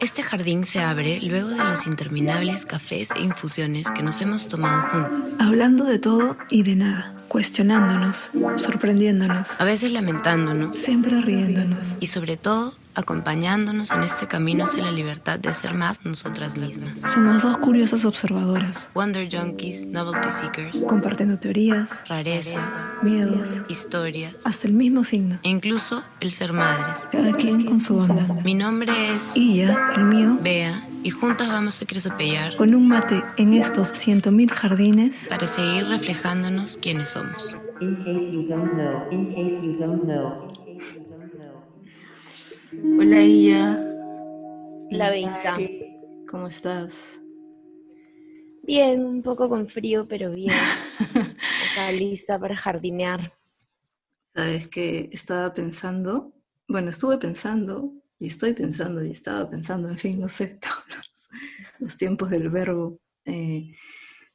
Este jardín se abre luego de los interminables cafés e infusiones que nos hemos tomado juntas. Hablando de todo y de nada, cuestionándonos, sorprendiéndonos, A veces lamentándonos siempre riéndonos. y sobre todo acompañándonos en este camino hacia la libertad de ser más nosotras mismas. Somos dos curiosas observadoras, Wonder Junkies, Novelty Seekers, compartiendo teorías, rarezas, miedos, historias hasta el mismo signo, e incluso el ser madres. cada quien con su onda. Mi nombre es ya, el mío, Bea y juntas vamos a cresopellar con un mate en estos ciento mil jardines, para seguir reflejándonos quiénes somos. In case you don't know, in case you don't know, in case you don't know. Hola Iya. La Veinta. ¿Cómo estás? Bien, un poco con frío, pero bien. Está lista para jardinear. Sabes que estaba pensando, bueno, estuve pensando y estoy pensando y estaba pensando, en fin, no sé, todos los, los tiempos del verbo, eh,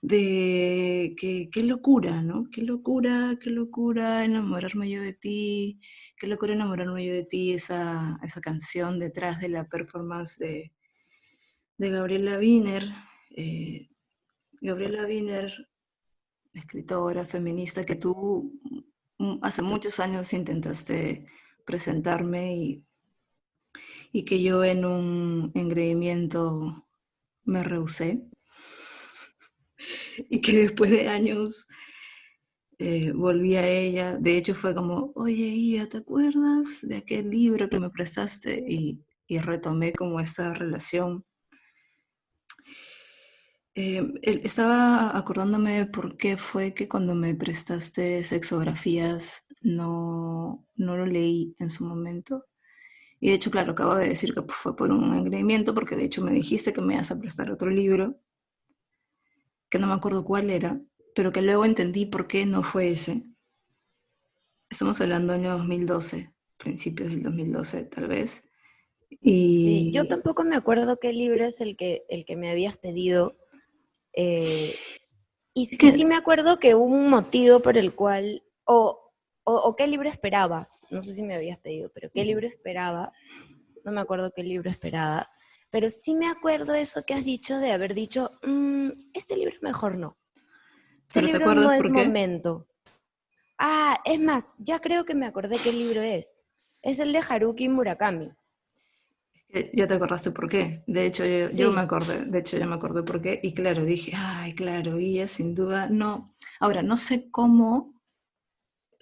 de que qué locura, ¿no? Qué locura, qué locura enamorarme yo de ti, qué locura enamorarme yo de ti, esa, esa canción detrás de la performance de, de Gabriela Wiener. eh, Gabriela Wiener, escritora feminista que tú mm, hace muchos años intentaste presentarme y, y que yo en un engreimiento me rehusé. Y que después de años eh, volví a ella. De hecho fue como, oye, Ia, ¿te acuerdas de aquel libro que me prestaste? Y, y retomé como esta relación. Eh, estaba acordándome por qué fue que cuando me prestaste sexografías no, no lo leí en su momento. Y de hecho, claro, acabo de decir que pues, fue por un engreimiento, porque de hecho me dijiste que me ibas a prestar otro libro, que no me acuerdo cuál era, pero que luego entendí por qué no fue ese. Estamos hablando año 2012, principios del 2012 tal vez. Y Sí, yo tampoco me acuerdo qué libro es el que, el que me habías pedido. eh, y sí, sí me acuerdo que hubo un motivo por el cual, o, o, o qué libro esperabas, no sé si me habías pedido, pero qué libro esperabas, no me acuerdo qué libro esperabas, pero sí me acuerdo eso que has dicho de haber dicho, "Mm, este libro mejor no. Este ¿Pero te libro no acuerdas es por qué? momento. Ah, es más, ya creo que me acordé qué libro es. Es el de Haruki Murakami. Ya te acordaste por qué. De hecho, yo, yo me acordé, de hecho, yo me acordé por qué. Y claro, dije, ay, claro, ella sin duda no. Ahora, no sé cómo,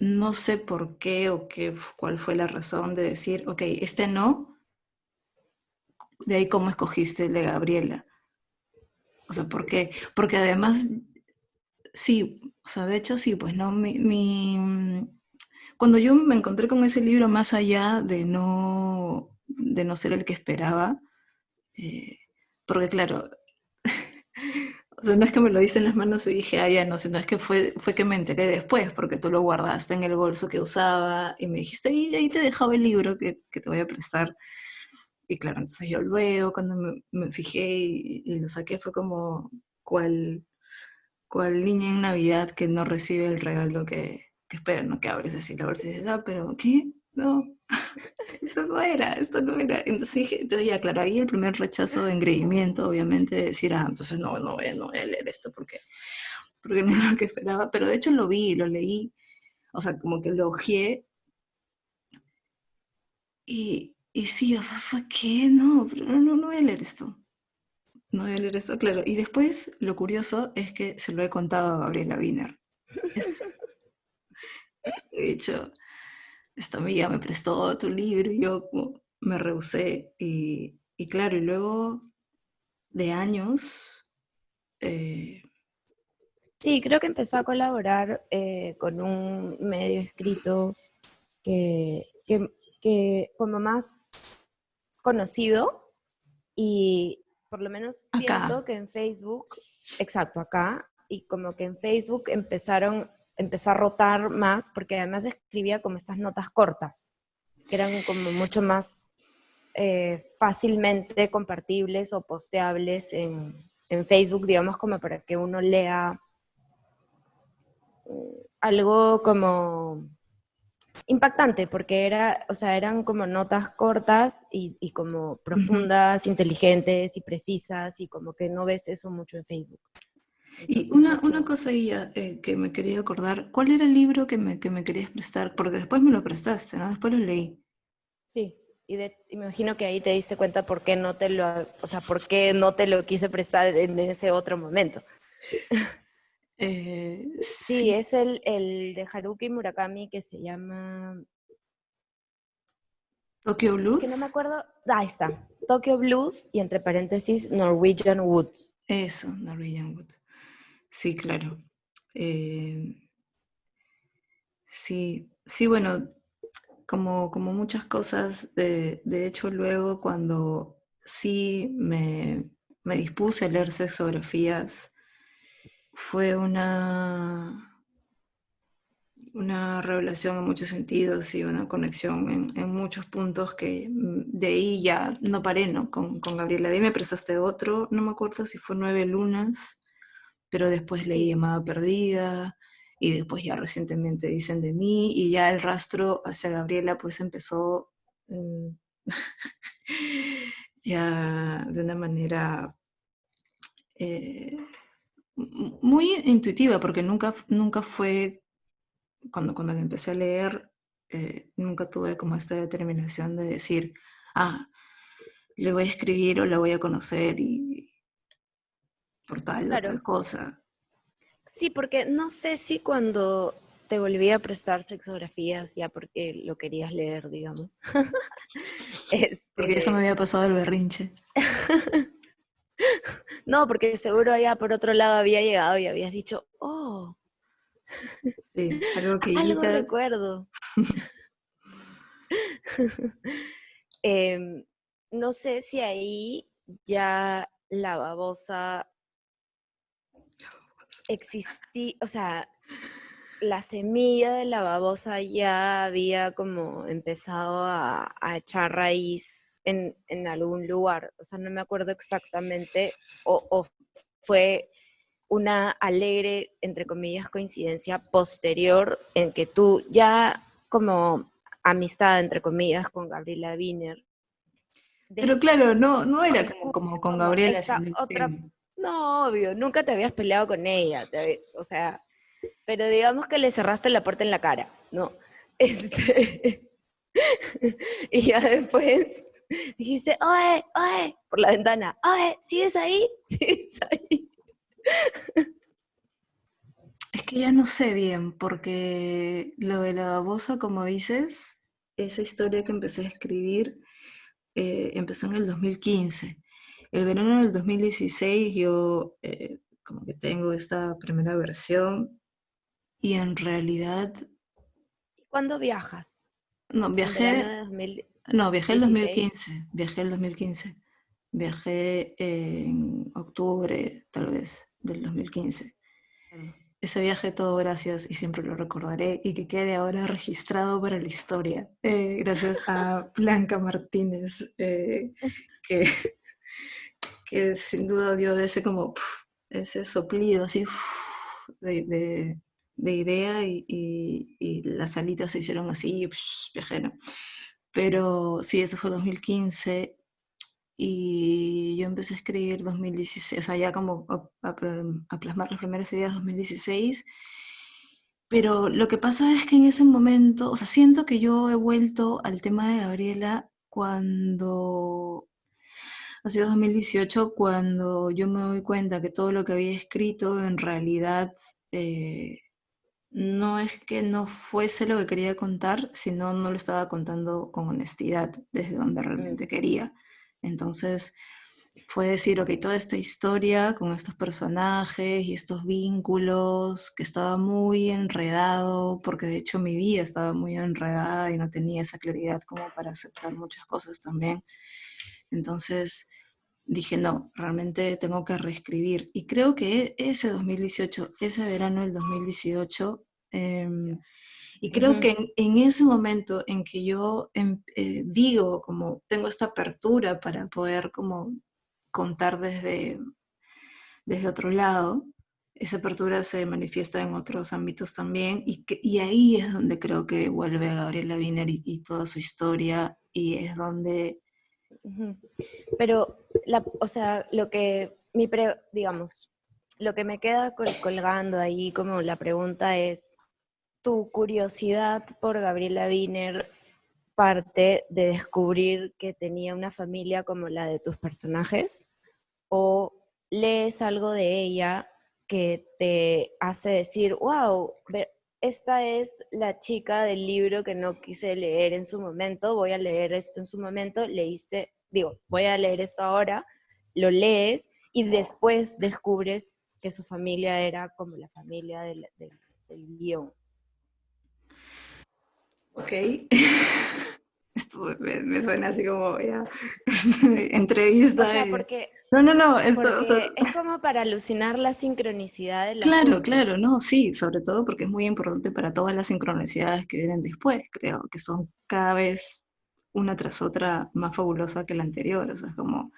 no sé por qué o qué, cuál fue la razón de decir, ok, este no. De ahí cómo escogiste el de Gabriela. O sea, ¿por qué? Porque además, sí, o sea, de hecho sí, pues no, mi, mi- cuando yo me encontré con ese libro, más allá de no, de no ser el que esperaba, eh, porque claro, o sea, no es que me lo diste en las manos y dije, ah, ya no, sino es que fue, fue que me enteré después, porque tú lo guardaste en el bolso que usaba y me dijiste, ahí, ahí te dejaba el libro que, que te voy a prestar. Y claro, entonces yo luego, cuando me, fijé y, y lo saqué, fue como cual, cual niña en Navidad que no recibe el regalo que, que espera, ¿no? Que abres así la bolsa y dices, ah, pero ¿qué? No, esto no era, esto no era. Entonces dije, entonces ya, claro, ahí el primer rechazo de engreimiento, obviamente, de decir, ah, entonces no, no no voy a leer esto porque, porque no era lo que esperaba. Pero de hecho lo vi, lo leí, o sea, como que lo ojeé. Y, y sí, fue, fue que no, pero no, no, voy a leer esto. No voy a leer esto, claro. Y después, lo curioso es que se lo he contado a Gabriela Wiener. Es- de hecho, esta amiga me prestó tu libro y yo como me rehusé. Y, y claro, y luego de años, eh, Sí, creo que empezó a colaborar eh, con un medio escrito que, que, que como más conocido y por lo menos Acá. siento que en Facebook, exacto, acá, y como que en Facebook empezaron, empezó a rotar más porque además escribía como estas notas cortas, que eran como mucho más eh, fácilmente compartibles o posteables en, en Facebook, digamos, como para que uno lea mm, algo como impactante, porque era, o sea, eran como notas cortas y, y como profundas, inteligentes y precisas, y como que no ves eso mucho en Facebook. Y una, mucho- una cosa ya, eh, que me quería acordar, ¿cuál era el libro que me, que me querías prestar? Porque después me lo prestaste, ¿no? Después lo leí. Sí, y, de- y me imagino que ahí te diste cuenta por qué no te lo, o sea, por qué no te lo quise prestar en ese otro momento. Eh, Sí, sí, es el, el de Haruki Murakami que se llama, Tokyo Blues. que no me acuerdo, ahí está, Tokyo Blues y entre paréntesis Norwegian Woods. Eso, Norwegian Wood. Sí, claro. Eh, sí, sí, bueno, como, como muchas cosas, de, de hecho luego cuando sí me, me dispuse a leer sexografías, fue una, una revelación en muchos sentidos y una conexión en, en muchos puntos que de ahí ya no paré, ¿no? Con, con Gabriela. De me prestaste otro, no me acuerdo si fue Nueve Lunas, pero después leí Llamada Perdida y después ya recientemente dicen de mí y ya el rastro hacia Gabriela pues empezó mm, ya de una manera eh, muy intuitiva porque nunca, nunca fue cuando, cuando la empecé a leer, eh, nunca tuve como esta determinación de decir, ah, le voy a escribir o la voy a conocer y por tal o Claro. tal cosa. Sí, porque no sé si cuando te volví a prestar sexografías ya porque lo querías leer, digamos. Porque eso me Este, había pasado el berrinche. no, porque seguro allá por otro lado había llegado y habías dicho, oh, Sí, algo que algo Ilka- recuerdo. Em, no sé si ahí ya la babosa existía, o sea, la semilla de la babosa ya había como empezado a, a echar raíz en, en algún lugar. O sea, no me acuerdo exactamente, o, o fue una alegre, entre comillas, coincidencia posterior en que tú ya como amistad, entre comillas, con Gabriela Wiener. Pero claro, no, no era como- con Gabriela. esta otra- No, obvio, nunca te habías peleado con ella, o sea, pero digamos que le cerraste la puerta en la cara, ¿no? Este, y ya después dijiste, oye, oye, por la ventana, oye, ¿sigues ahí? ¿Sigues ahí? Es que ya no sé bien, porque lo de la babosa, como dices, esa historia que empecé a escribir eh, empezó en el 2015. El verano del 2016 yo eh, como que tengo esta primera versión y en realidad, ¿Cuándo viajas? no, ¿En viajé, verano de 2000? no, viajé el 16. 2015, viajé el 2015, viajé en octubre tal vez del 2015. Ese viaje todo gracias y siempre lo recordaré y que quede ahora registrado para la historia. Eh, gracias a Blanca Martínez, eh, que, que sin duda dio ese como ese soplido así de, de- de idea y, las alitas se hicieron así, ¿no? Pero sí, eso fue 2015 y yo empecé a escribir 2016, o sea, ya como a plasmar las primeras ideas 2016. Pero lo que pasa es que en ese momento, o sea, siento que yo he vuelto al tema de Gabriela cuando ha sido 2018, cuando yo me doy cuenta que todo lo que había escrito en realidad eh, no es que no fuese lo que quería contar, sino no lo estaba contando con honestidad, desde donde realmente quería. Entonces fue decir, ok, toda esta historia con estos personajes y estos vínculos, que estaba muy enredado, porque de hecho mi vida estaba muy enredada y no tenía esa claridad como para aceptar muchas cosas también. Entonces dije, no, realmente tengo que reescribir. Y creo que ese 2018, ese verano del 2018, em, y creo Ujú. que en, en ese momento en que yo em- eh, digo, como tengo esta apertura para poder como contar desde, desde otro lado, esa apertura se manifiesta en otros ámbitos también y, que, y ahí es donde creo que vuelve Gabriela Wiener y, y toda su historia y es donde... Pero, la, o sea, lo que, mi pre- digamos, lo que me queda col- colgando ahí como la pregunta es, ¿tu curiosidad por Gabriela Wiener parte de descubrir que tenía una familia como la de tus personajes? ¿O lees algo de ella que te hace decir, wow, esta es la chica del libro que no quise leer en su momento, voy a leer esto en su momento, leíste, digo, voy a leer esto ahora, lo lees y después descubres que su familia era como la familia del, del- guion. Ok. Esto me, me suena así como ya entrevista. O sea, y- porque, No, no, no. Esto, porque o sea, es como para alucinar la sincronicidad del Claro, asunto. claro, no, sí, sobre todo porque es muy importante para todas las sincronicidades que vienen después, creo, que son cada vez una tras otra más fabulosa que la anterior, o sea, es como,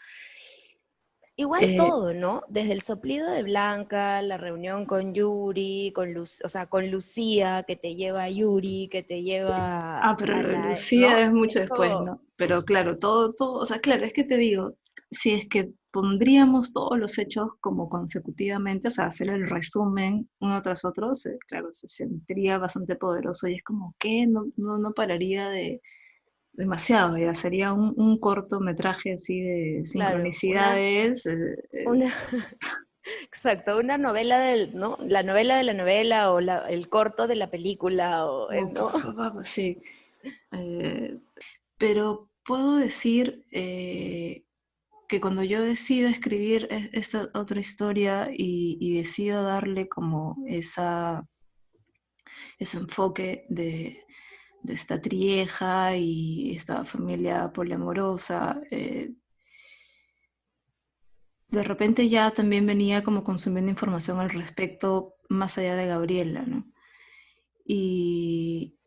Igual Eh, todo, ¿no? Desde el soplido de Blanca, la reunión con Yuri, con Lu- o sea, con Lucía, que te lleva a Yuri, que te lleva ah, pero a la- Lucía ¿no? es mucho Es después, ¿no? Pero claro, todo, todo, o sea, claro, es que te digo, si es que pondríamos todos los hechos como consecutivamente, o sea, hacer el resumen uno tras otro, se- claro, se sentiría bastante poderoso y es como que no, no, no pararía de demasiado, ya sería un, un cortometraje así de Claro, una- sincronicidades. eh, eh, Una, exacto, una novela del, ¿no? La novela de la novela o la- el corto de la película, o, eh, ¿no? sí. Eh, pero puedo decir eh, que cuando yo decido escribir es- esta otra historia y, y decido darle como esa, ese enfoque de, de esta trieja y esta familia poliamorosa, eh, de repente ya también venía como consumiendo información al respecto más allá de Gabriela, ¿no? Y,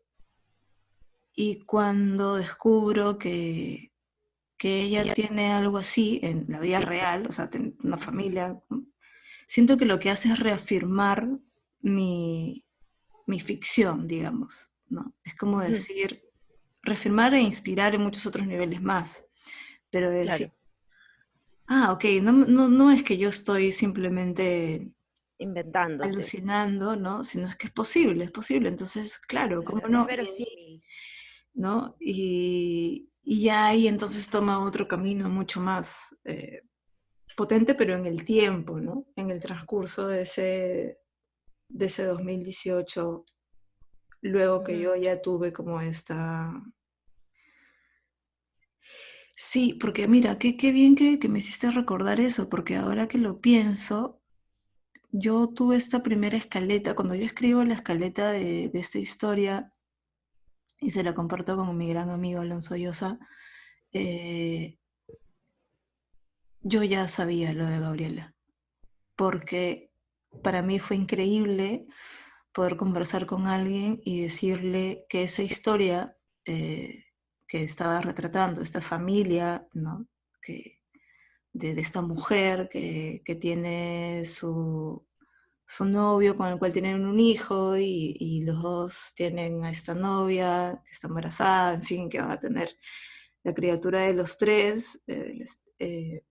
y cuando descubro que, que ella tiene algo así en la vida real, o sea, una familia, siento que lo que hace es reafirmar mi, mi ficción, digamos, ¿no? Es como Ujú. decir, reafirmar e inspirar en muchos otros niveles más, pero de decir, Claro, ah, ok, no, no, no es que yo estoy simplemente inventándote. alucinando, ¿no? Sino es que es posible, es posible. Entonces, claro, ¿cómo no? es verosímil. ¿No? Y, y ya ahí entonces toma otro camino mucho más eh, potente, pero en el tiempo, ¿no? En el transcurso de ese, de ese 2018, luego que yo ya tuve como esta... Sí, porque mira, qué, qué bien que, que me hiciste recordar eso, porque ahora que lo pienso, yo tuve esta primera escaleta, cuando yo escribo la escaleta de, de esta historia y se la comparto con mi gran amigo Alonso Llosa, eh, yo ya sabía lo de Gabriela, porque para mí fue increíble poder conversar con alguien y decirle que esa historia eh, que estaba retratando, esta familia, ¿no? que, de, esta mujer que, que tiene su, su novio con el cual tienen un hijo y, los dos tienen a esta novia que está embarazada, en fin, que va a tener la criatura de los tres. eh, eh,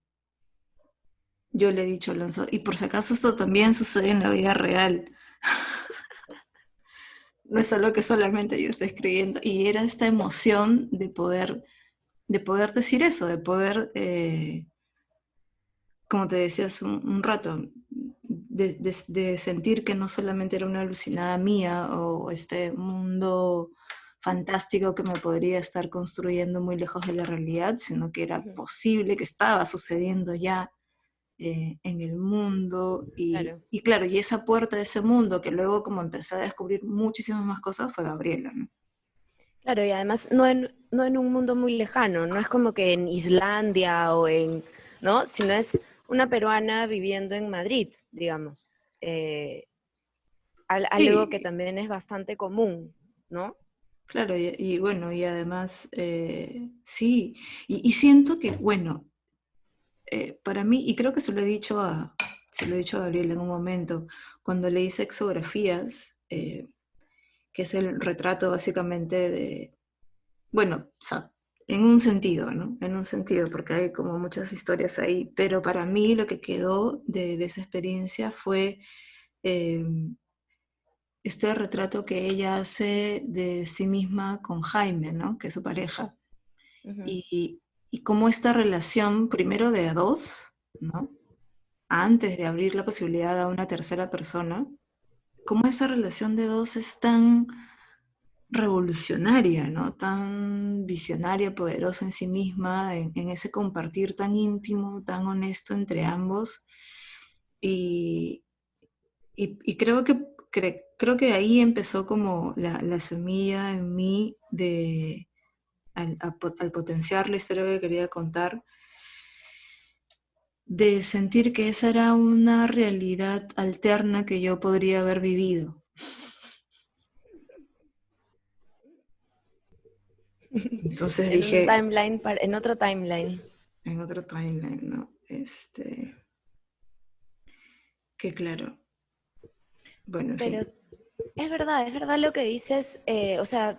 yo le he dicho a Alonso, y por si acaso esto también sucede en la vida real. no es algo que solamente yo estoy escribiendo. Y era esta emoción de poder, de poder decir eso, de poder, eh, como te decías un, un rato, de, de- de sentir que no solamente era una alucinada mía o este mundo fantástico que me podría estar construyendo muy lejos de la realidad, sino que era posible, que estaba sucediendo ya eh, en el mundo. Y Claro. y claro, y esa puerta de ese mundo que luego como empecé a descubrir muchísimas más cosas fue Gabriela, ¿no? Claro, y además no en, no en un mundo muy lejano, no es como que en Islandia o en, ¿no? Sino es una peruana viviendo en Madrid, digamos. Eh, al- algo que también es bastante común, ¿no? Claro, y, y bueno, y además, eh, sí, y, y siento que, bueno, eh, para mí, y creo que se lo he dicho a, se lo he dicho a Gabriel en un momento, cuando leí sexografías, eh, que es el retrato básicamente de, bueno, o sea, en un sentido, ¿no? En un sentido, porque hay como muchas historias ahí, pero para mí lo que quedó de, de esa experiencia fue eh, este retrato que ella hace de sí misma con Jaime, ¿no? Que es su pareja. Ujú. Y, y cómo esta relación, primero de a dos, ¿no? Antes de abrir la posibilidad a una tercera persona, cómo esa relación de dos es tan revolucionaria, ¿no? Tan visionaria, poderosa en sí misma, en, en ese compartir tan íntimo, tan honesto entre ambos. Y, y- creo que, cre- creo que ahí empezó como la, la semilla en mí de, al, potenciar la historia que quería contar, de sentir que esa era una realidad alterna que yo podría haber vivido. Entonces En dije, timeline, en otro timeline. en otro timeline, ¿no? Este, que claro. Bueno. Pero es verdad, es verdad lo que dices, eh, o sea,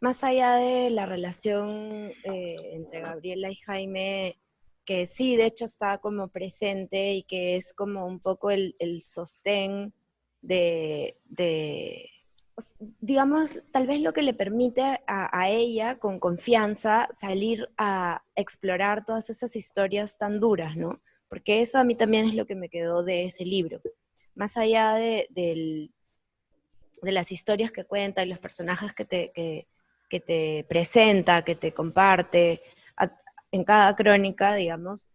más allá de la relación eh, entre Gabriela y Jaime, que sí, de hecho está como presente y que es como un poco el, sostén de, de, o s- digamos, tal vez lo que le permite a, ella con confianza salir a explorar todas esas historias tan duras, ¿no? Porque eso a mí también es lo que me quedó de ese libro más allá de las historias que cuenta y los personajes que te, que, que te presenta, que te comparte, a- en cada crónica, digamos,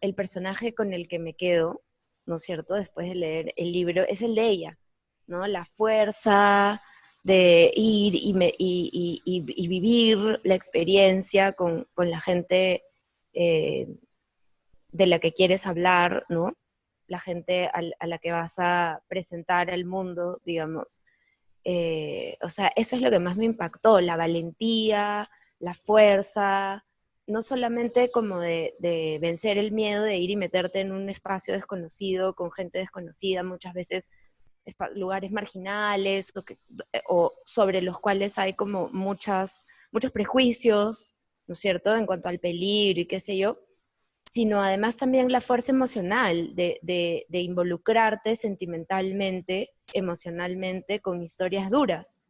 el personaje con el que me quedo, ¿no es cierto?, después de leer el libro, es el de ella, ¿no? La fuerza de ir y, me- y- y- y- vivir la experiencia con, con la gente eh, de la que quieres hablar, ¿no? la gente al- a, la que vas a presentar al mundo, digamos. Eh, o sea, eso es lo que más me impactó, la valentía, la fuerza, no solamente como de, vencer el miedo de ir y meterte en un espacio desconocido, con gente desconocida, muchas veces lugares marginales, o sobre los cuales hay como muchas, muchos prejuicios, ¿no es cierto?, en cuanto al peligro y qué sé yo, sino además también la fuerza emocional de involucrarte sentimentalmente, emocionalmente con historias duras,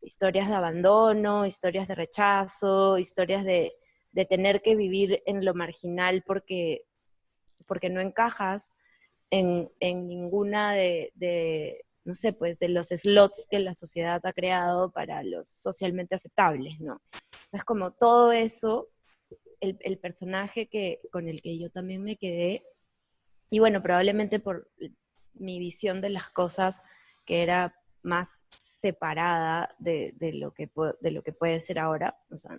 historias de abandono, historias de rechazo, historias de, de tener que vivir en lo marginal porque, porque no encajas en, en ninguna de, de, no sé, pues de los slots que la sociedad ha creado para los socialmente aceptables, ¿no? Entonces, como todo eso el, el personaje que, con el que yo también me quedé, y bueno, probablemente por mi visión de las cosas, que era más separada de, de lo, que, de lo que puede ser ahora, o sea,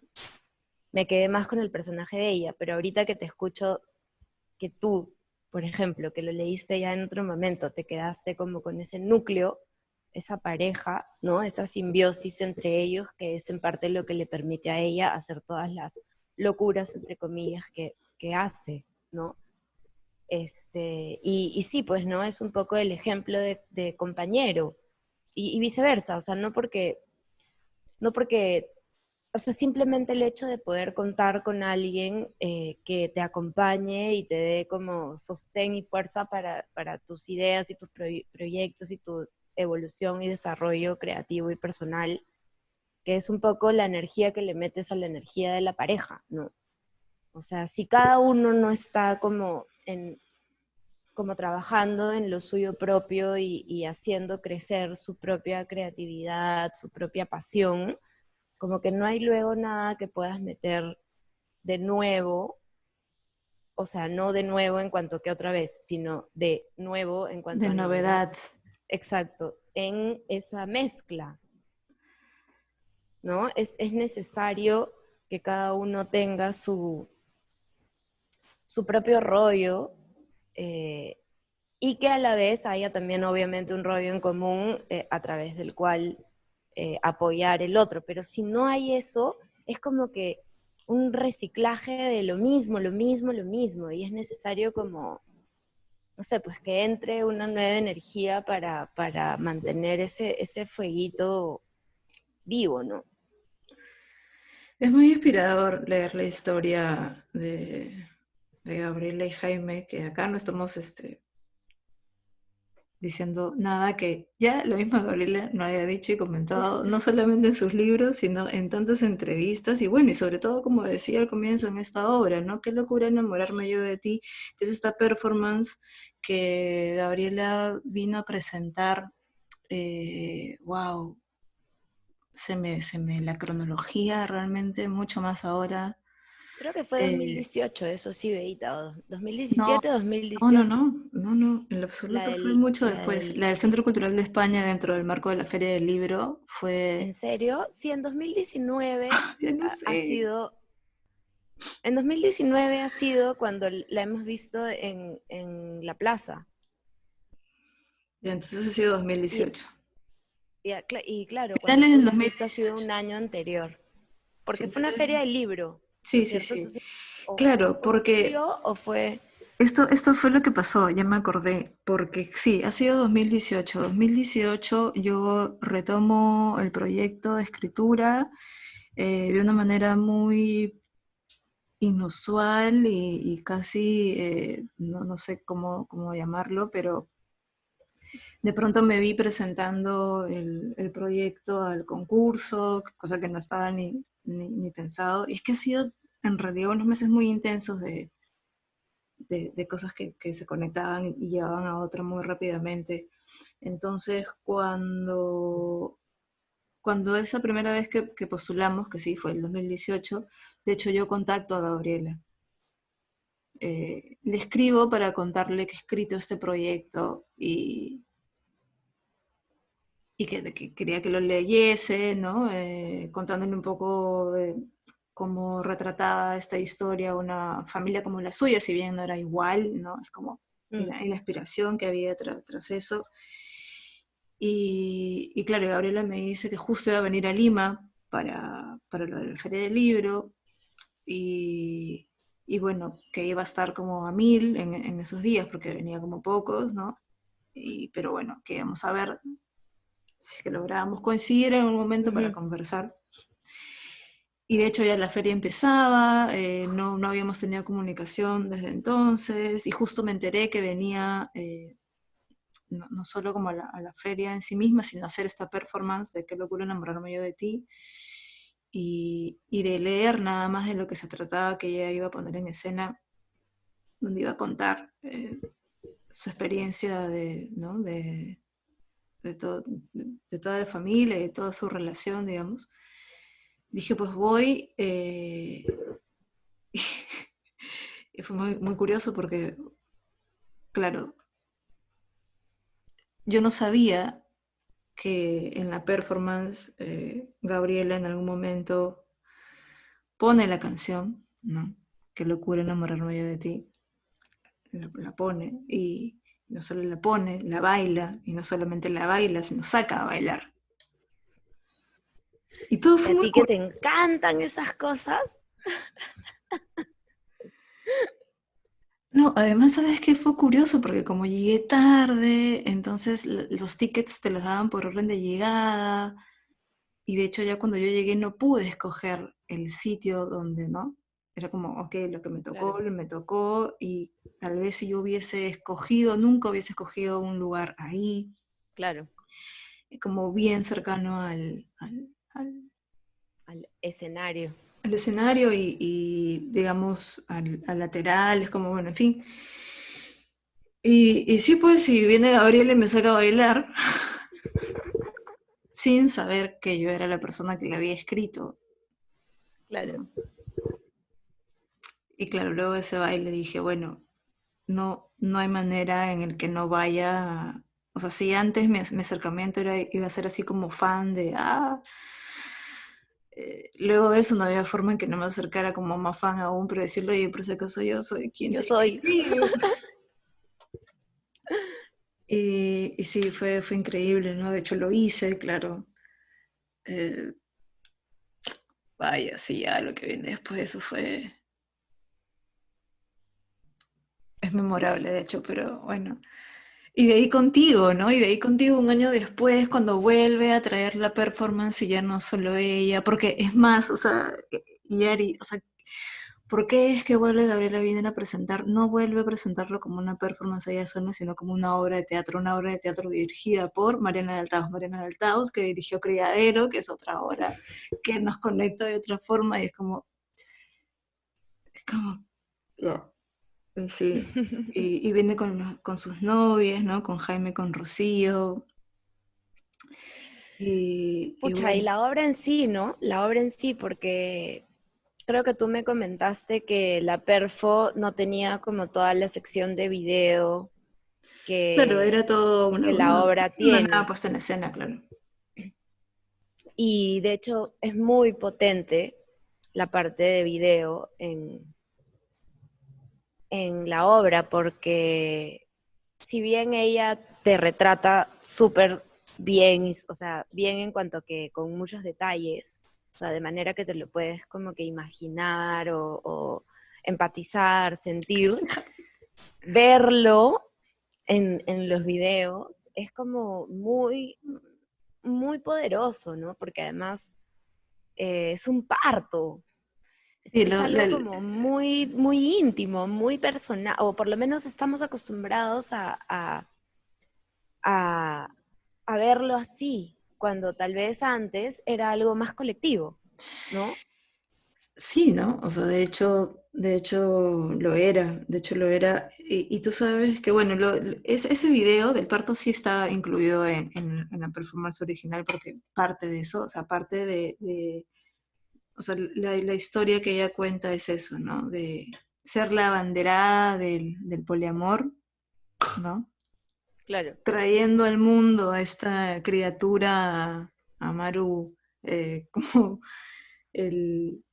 me quedé más con el personaje de ella, pero ahorita que te escucho que tú, por ejemplo, que lo leíste ya en otro momento, te quedaste como con ese núcleo, esa pareja, ¿no? Esa simbiosis entre ellos, que es en parte lo que le permite a ella hacer todas las locuras, entre comillas, que, que hace, ¿no? Este, y, y sí, pues, ¿no? Es un poco el ejemplo de, compañero y, viceversa, o sea, no porque, no porque, o sea, simplemente el hecho de poder contar con alguien eh, que te acompañe y te dé como sostén y fuerza para, para tus ideas y tus proy- proyectos y tu evolución y desarrollo creativo y personal, que es un poco la energía que le metes a la energía de la pareja, ¿no? O sea, si cada uno no está como en como trabajando en lo suyo propio y, y haciendo crecer su propia creatividad, su propia pasión, como que no hay luego nada que puedas meter de nuevo, o sea, no de nuevo en cuanto que otra vez, sino de nuevo en cuanto De a novedad. Exacto, en esa mezcla. ¿No? Es, es necesario que cada uno tenga su, su propio rollo eh, y que a la vez haya también obviamente un rollo en común eh, a través del cual eh, apoyar el otro. Pero si no hay eso, es como que un reciclaje de lo mismo, lo mismo, lo mismo, y es necesario como no sé, pues que entre una nueva energía para, para mantener ese, ese fueguito vivo, ¿no? Es muy inspirador leer la historia de, Gabriela y Jaime, que acá no estamos este, diciendo nada que ya lo mismo Gabriela no haya dicho y comentado, no solamente en sus libros, sino en tantas entrevistas, y bueno, y sobre todo, como decía al comienzo en esta obra, ¿no? Qué locura enamorarme yo de ti, que es esta performance que Gabriela vino a presentar, eh, wow, se me, se me, la cronología realmente mucho más ahora, Creo que fue 2018, eh, eso sí, Beita, 2017, no, 2018. No, no, no, no, en lo absoluto fue mucho después. La del Centro Cultural de España dentro del marco de la Feria del Libro fue... ¿En serio? Sí, en 2019 no ha sido... En 2019 ha sido cuando la hemos visto en, en la plaza. Y entonces ha sido 2018. Y, y, claro, cuando del 2018 ha sido un año anterior. Porque fue una feria del libro. Sí, sí, sí. claro, porque... ¿O fue...? Esto, esto fue lo que pasó, ya me acordé, porque sí, ha sido 2018. 2018 yo retomo el proyecto de escritura eh, de una manera muy inusual y, casi, eh, no, no, sé cómo, cómo, llamarlo, pero de pronto me vi presentando el, el proyecto al concurso, cosa que no estaba ni, ni, pensado. Y es que ha sido en realidad unos meses muy intensos de, de, cosas que, que, se conectaban y llevaban a otra muy rápidamente. Entonces, cuando, cuando esa primera vez que, que, postulamos, que sí, fue el 2018, de hecho yo contacto a Gabriela. Eh, le escribo para contarle que he escrito este proyecto y, y que, quería que lo leyese, ¿no? Eh, contándole un poco de cómo retrataba esta historia una familia como la suya, si bien no era igual, ¿no? Es como mm. la, inspiración que había tras eso. Y, y, claro, Gabriela me dice que justo iba a venir a Lima para, para la feria del libro y, y, bueno, que iba a estar como a mil en, en esos días porque venía como pocos, ¿no? Y, pero bueno, que íbamos a ver si es que lográbamos coincidir en un momento para conversar. Y de hecho ya la feria empezaba, eh, no, no, habíamos tenido comunicación desde entonces, y justo me enteré que venía eh, no, no, solo como a la, a la, feria en sí misma, sino a hacer esta performance de qué locura enamorarme yo de ti, y, y, de leer nada más de lo que se trataba que ella iba a poner en escena, donde iba a contar eh, su experiencia de, ¿no? de, de, toda la familia, de toda su relación, digamos, dije, pues voy. Eh, y fue muy, muy curioso porque, claro, yo no sabía que en la performance eh, Gabriela en algún momento pone la canción, ¿no? Qué locura enamorarme yo de ti. La pone y, no solo la pone, la baila, y no solamente la baila, sino saca a bailar. Y todo fue ¿A ti que te encantan esas cosas? No, además, ¿sabes qué? Fue curioso porque como llegué tarde, entonces los tickets te los daban por orden de llegada. Y de hecho ya cuando yo llegué no pude escoger el sitio donde, ¿no? Era como, ok, lo que me tocó, me tocó, y tal vez si yo hubiese escogido, nunca hubiese escogido un lugar ahí. Claro. Como bien cercano al, al, escenario. Al escenario y, digamos, al, lateral, es como, bueno, en fin. Y, y sí, pues, si viene Gabriel y me saca a bailar, sin saber que yo era la persona que le había escrito. Claro. Y claro, luego de ese baile dije, bueno, no, no hay manera en el que no vaya. O sea, si antes mi, acercamiento era, iba a ser así como fan de, ah, eh, luego de eso no había forma en que no me acercara como más fan aún, pero decirlo, oye, por si acaso yo soy quien yo soy. y, y, sí, fue, fue increíble, ¿no? De hecho lo hice, claro. Eh, vaya, sí, ya lo que viene después de eso fue es memorable, de hecho, pero bueno. Y de ahí contigo, ¿no? Y de ahí contigo un año después, cuando vuelve a traer la performance y ya no solo ella, porque es más, o sea, Yari, o sea, ¿por qué es que vuelve Gabriela Viden a presentar? No vuelve a presentarlo como una performance ella sola, sino como una obra de teatro, una obra de teatro dirigida por Mariana Altaos, Mariana Altaos, que dirigió Criadero, que es otra obra que nos conecta de otra forma y es como, es como, Sí, y, viene con, sus novias, ¿no? Con Jaime, con Rocío. Y, Pucha, y, la obra en sí, ¿no? La obra en sí, porque creo que tú me comentaste que la Perfo no tenía como toda la sección de video que, claro, era todo una, la obra tiene. Una puesta en escena, claro. Y de hecho es muy potente la parte de video en, en la obra porque si bien ella te retrata súper bien, o sea, bien en cuanto que con muchos detalles, o sea, de manera que te lo puedes como que imaginar o, empatizar, sentir, verlo en, los videos es como muy, muy poderoso, ¿no? Porque además eh, es un parto, es algo como muy, muy íntimo, muy personal, o por lo menos estamos acostumbrados a, a, verlo así, cuando tal vez antes era algo más colectivo, ¿no? Sí, ¿no? O sea, de hecho, de hecho lo era, de hecho lo era. Y, tú sabes que, bueno, ese video del parto sí está incluido en, la performance original porque parte de eso, o sea, parte de o sea, la, historia que ella cuenta es eso, ¿no? De ser la abanderada del, poliamor, ¿no? Claro. Trayendo al mundo a esta criatura, a Maru, eh, como el,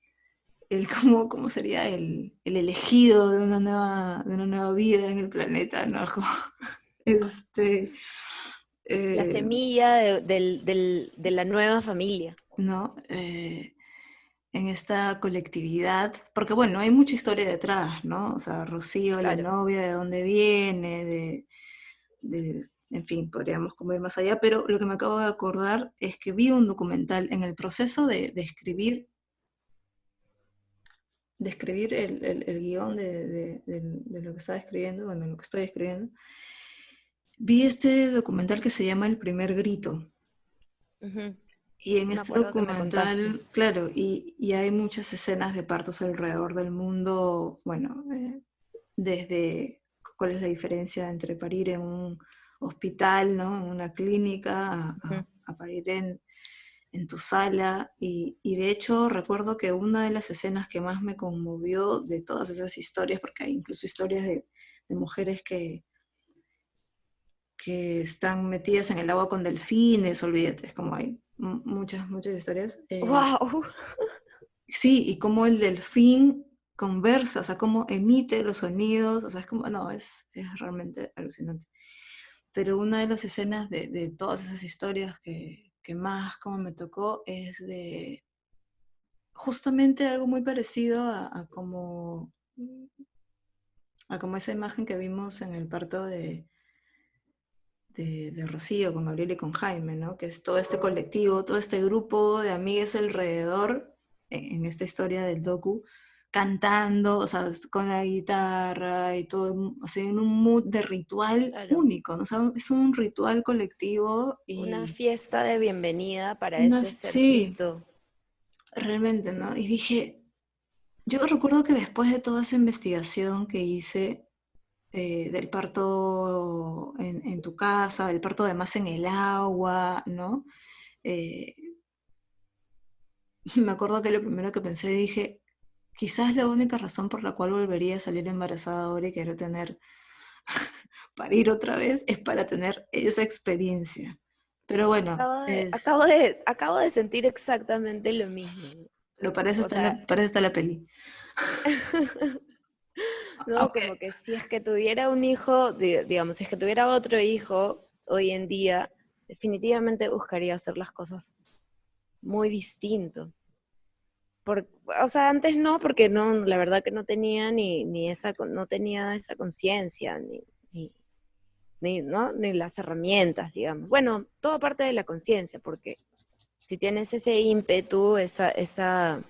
el ¿cómo, sería el, elegido de una, nueva, de una nueva vida en el planeta, ¿no? este, la eh, semilla de, la nueva familia. ¿No? Eh, en esta colectividad, porque bueno, hay mucha historia detrás, ¿no? O sea, Rocío, la novia, de dónde viene, de, en fin, podríamos comer más allá, pero lo que me acabo de acordar es que vi un documental en el proceso de, escribir, de escribir el, el, guion de, lo que estaba escribiendo, bueno, lo que estoy escribiendo, vi este documental que se llama El primer grito. Y en este documental, claro, y, y, hay muchas escenas de partos alrededor del mundo, bueno, eh, desde cuál es la diferencia entre parir en un hospital, ¿no? En una clínica, a, parir en, en, tu sala. Y, y, de hecho recuerdo que una de las escenas que más me conmovió de todas esas historias, porque hay incluso historias de, de mujeres que, que están metidas en el agua con delfines, olvídate, es como hay muchas, muchas historias. ¡Wow! Eh, sí, y cómo el delfín conversa, o sea, cómo emite los sonidos, o sea, es como, no, es, es realmente alucinante. Pero una de las escenas de, de todas esas historias que, que, más como me tocó es de justamente algo muy parecido a, a como a como esa imagen que vimos en el parto de, de, Rocío, con Gabriel y con Jaime, ¿no? Que es todo este colectivo, todo este grupo de amigas alrededor, en, esta historia del docu, cantando, o sea, con la guitarra y todo, o sea, en un mood de ritual único, ¿no? O sea, es un ritual colectivo. Y Una fiesta de bienvenida para ese sercito. realmente, ¿no? Y dije, yo recuerdo que después de toda esa investigación que hice, eh, del parto en, tu casa, del parto además en el agua, ¿no? Eh, me acuerdo que lo primero que pensé dije, quizás la única razón por la cual volvería a salir embarazada ahora y querer tener, parir otra vez, es para tener esa experiencia. Pero bueno. Acabo de, acabo de, sentir exactamente lo mismo. Pero parece estar la peli. ¿no? Como que si es que tuviera un hijo, digamos, si es que tuviera otro hijo hoy en día, definitivamente buscaría hacer las cosas muy distinto. por, o sea, antes no, porque no, la verdad que no tenía ni, ni esa, no tenía esa conciencia, ni, ni, ni, ¿no? ni las herramientas, digamos. Bueno, todo parte de la conciencia, porque si tienes ese ímpetu, esa, esa,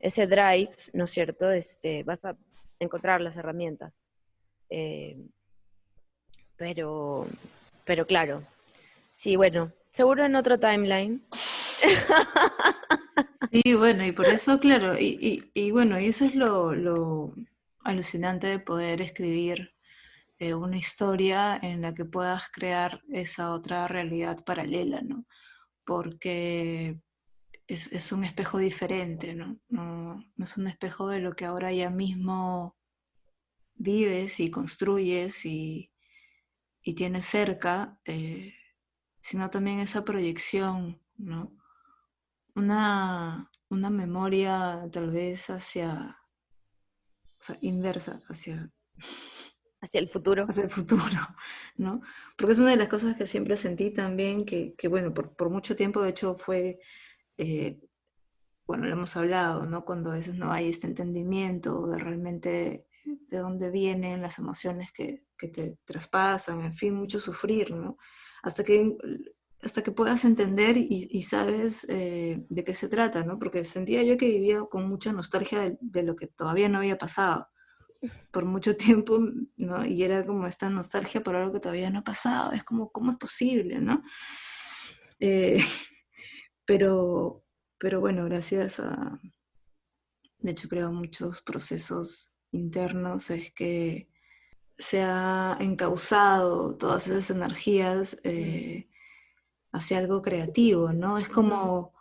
ese drive, ¿no es cierto? Este, vas a encontrar las herramientas. Eh, pero, pero claro, sí, bueno, seguro en otro timeline. Sí, bueno, y por eso, claro, y, y- bueno, y eso es lo, lo alucinante de poder escribir eh, una historia en la que puedas crear esa otra realidad paralela, ¿no? Porque es, es un espejo diferente, ¿no? No, no es un espejo de lo que ahora ya mismo vives y construyes y, y tienes cerca, eh, sino también esa proyección, ¿no? Una, una memoria tal vez hacia, o sea, inversa, hacia, Hacia el futuro. hacia el futuro, ¿no? Porque es una de las cosas que siempre sentí también, que, que, bueno, por, por mucho tiempo de hecho fue, eh, bueno, lo hemos hablado, ¿no? Cuando a veces no hay este entendimiento de realmente de dónde vienen las emociones que, que te traspasan, en fin, mucho sufrir, ¿no? Hasta que, hasta que puedas entender y, y sabes eh, de qué se trata, ¿no? Porque sentía yo que vivía con mucha nostalgia de, de lo que todavía no había pasado por mucho tiempo, ¿no? Y era como esta nostalgia por algo que todavía no ha pasado. Es como, ¿cómo es posible, no? Eh, pero, pero bueno, gracias a, de hecho creo, muchos procesos internos, es que se ha encauzado todas esas energías eh, hacia algo creativo, ¿no? Es como...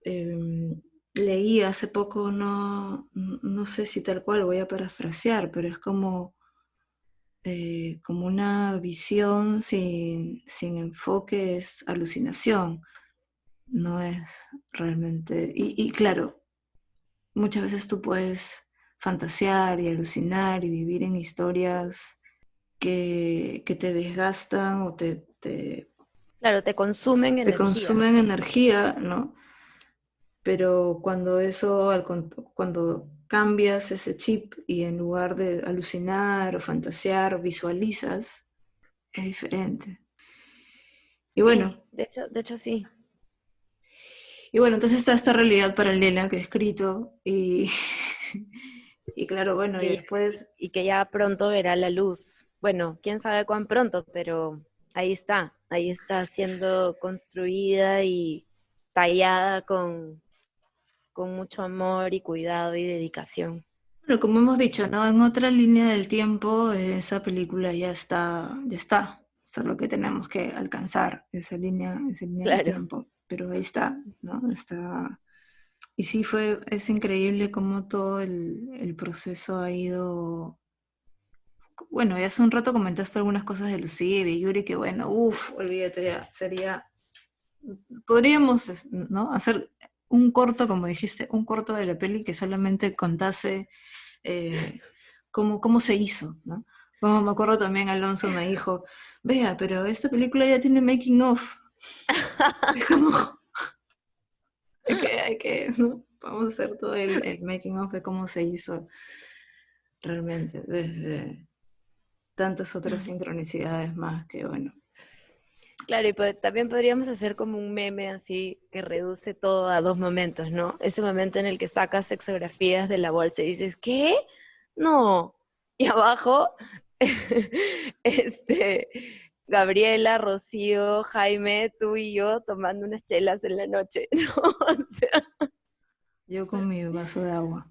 Eh, leí hace poco, no, no sé si tal cual voy a parafrasear, pero es como, eh, como una visión sin, sin enfoque, es alucinación, no es realmente... Y, y, claro, muchas veces tú puedes fantasear y alucinar y vivir en historias que, que te desgastan o te... te claro, te consumen te energía. consumen energía, ¿no? pero cuando eso, cuando cambias ese chip y en lugar de alucinar o fantasear, visualizas, es diferente. Y sí, bueno. De hecho, de hecho, sí. Y bueno, entonces está esta realidad paralela que he escrito y, y claro, bueno, que, y después... Y que ya pronto verá la luz. Bueno, quién sabe cuán pronto, pero ahí está, ahí está siendo construida y tallada con, con mucho amor y cuidado y dedicación. Bueno, como hemos dicho, ¿no? En otra línea del tiempo, esa película ya está, ya está. Eso es lo que tenemos que alcanzar, esa línea, esa línea claro. del tiempo. Pero ahí está, ¿no? Está. Y sí fue, es increíble cómo todo el, el proceso ha ido. Bueno, ya hace un rato comentaste algunas cosas de Lucía y de Yuri, que bueno, uff, olvídate ya, sería. Podríamos, ¿no? Hacer un corto, como dijiste, un corto de la peli que solamente contase eh, cómo, cómo se hizo, ¿no? Como me acuerdo también Alonso me dijo, vea, pero esta película ya tiene making of. Es como, hay que, hay que ¿no? vamos a hacer todo el, el, making of de cómo se hizo realmente, desde tantas otras sincronicidades más que, bueno, Claro, y también podríamos hacer como un meme así que reduce todo a dos momentos, ¿no? Ese momento en el que sacas sexografías de la bolsa y dices, ¿qué? No. Y abajo, este, Gabriela, Rocío, Jaime, tú y yo tomando unas chelas en la noche, ¿no? O sea, yo con mi vaso de agua.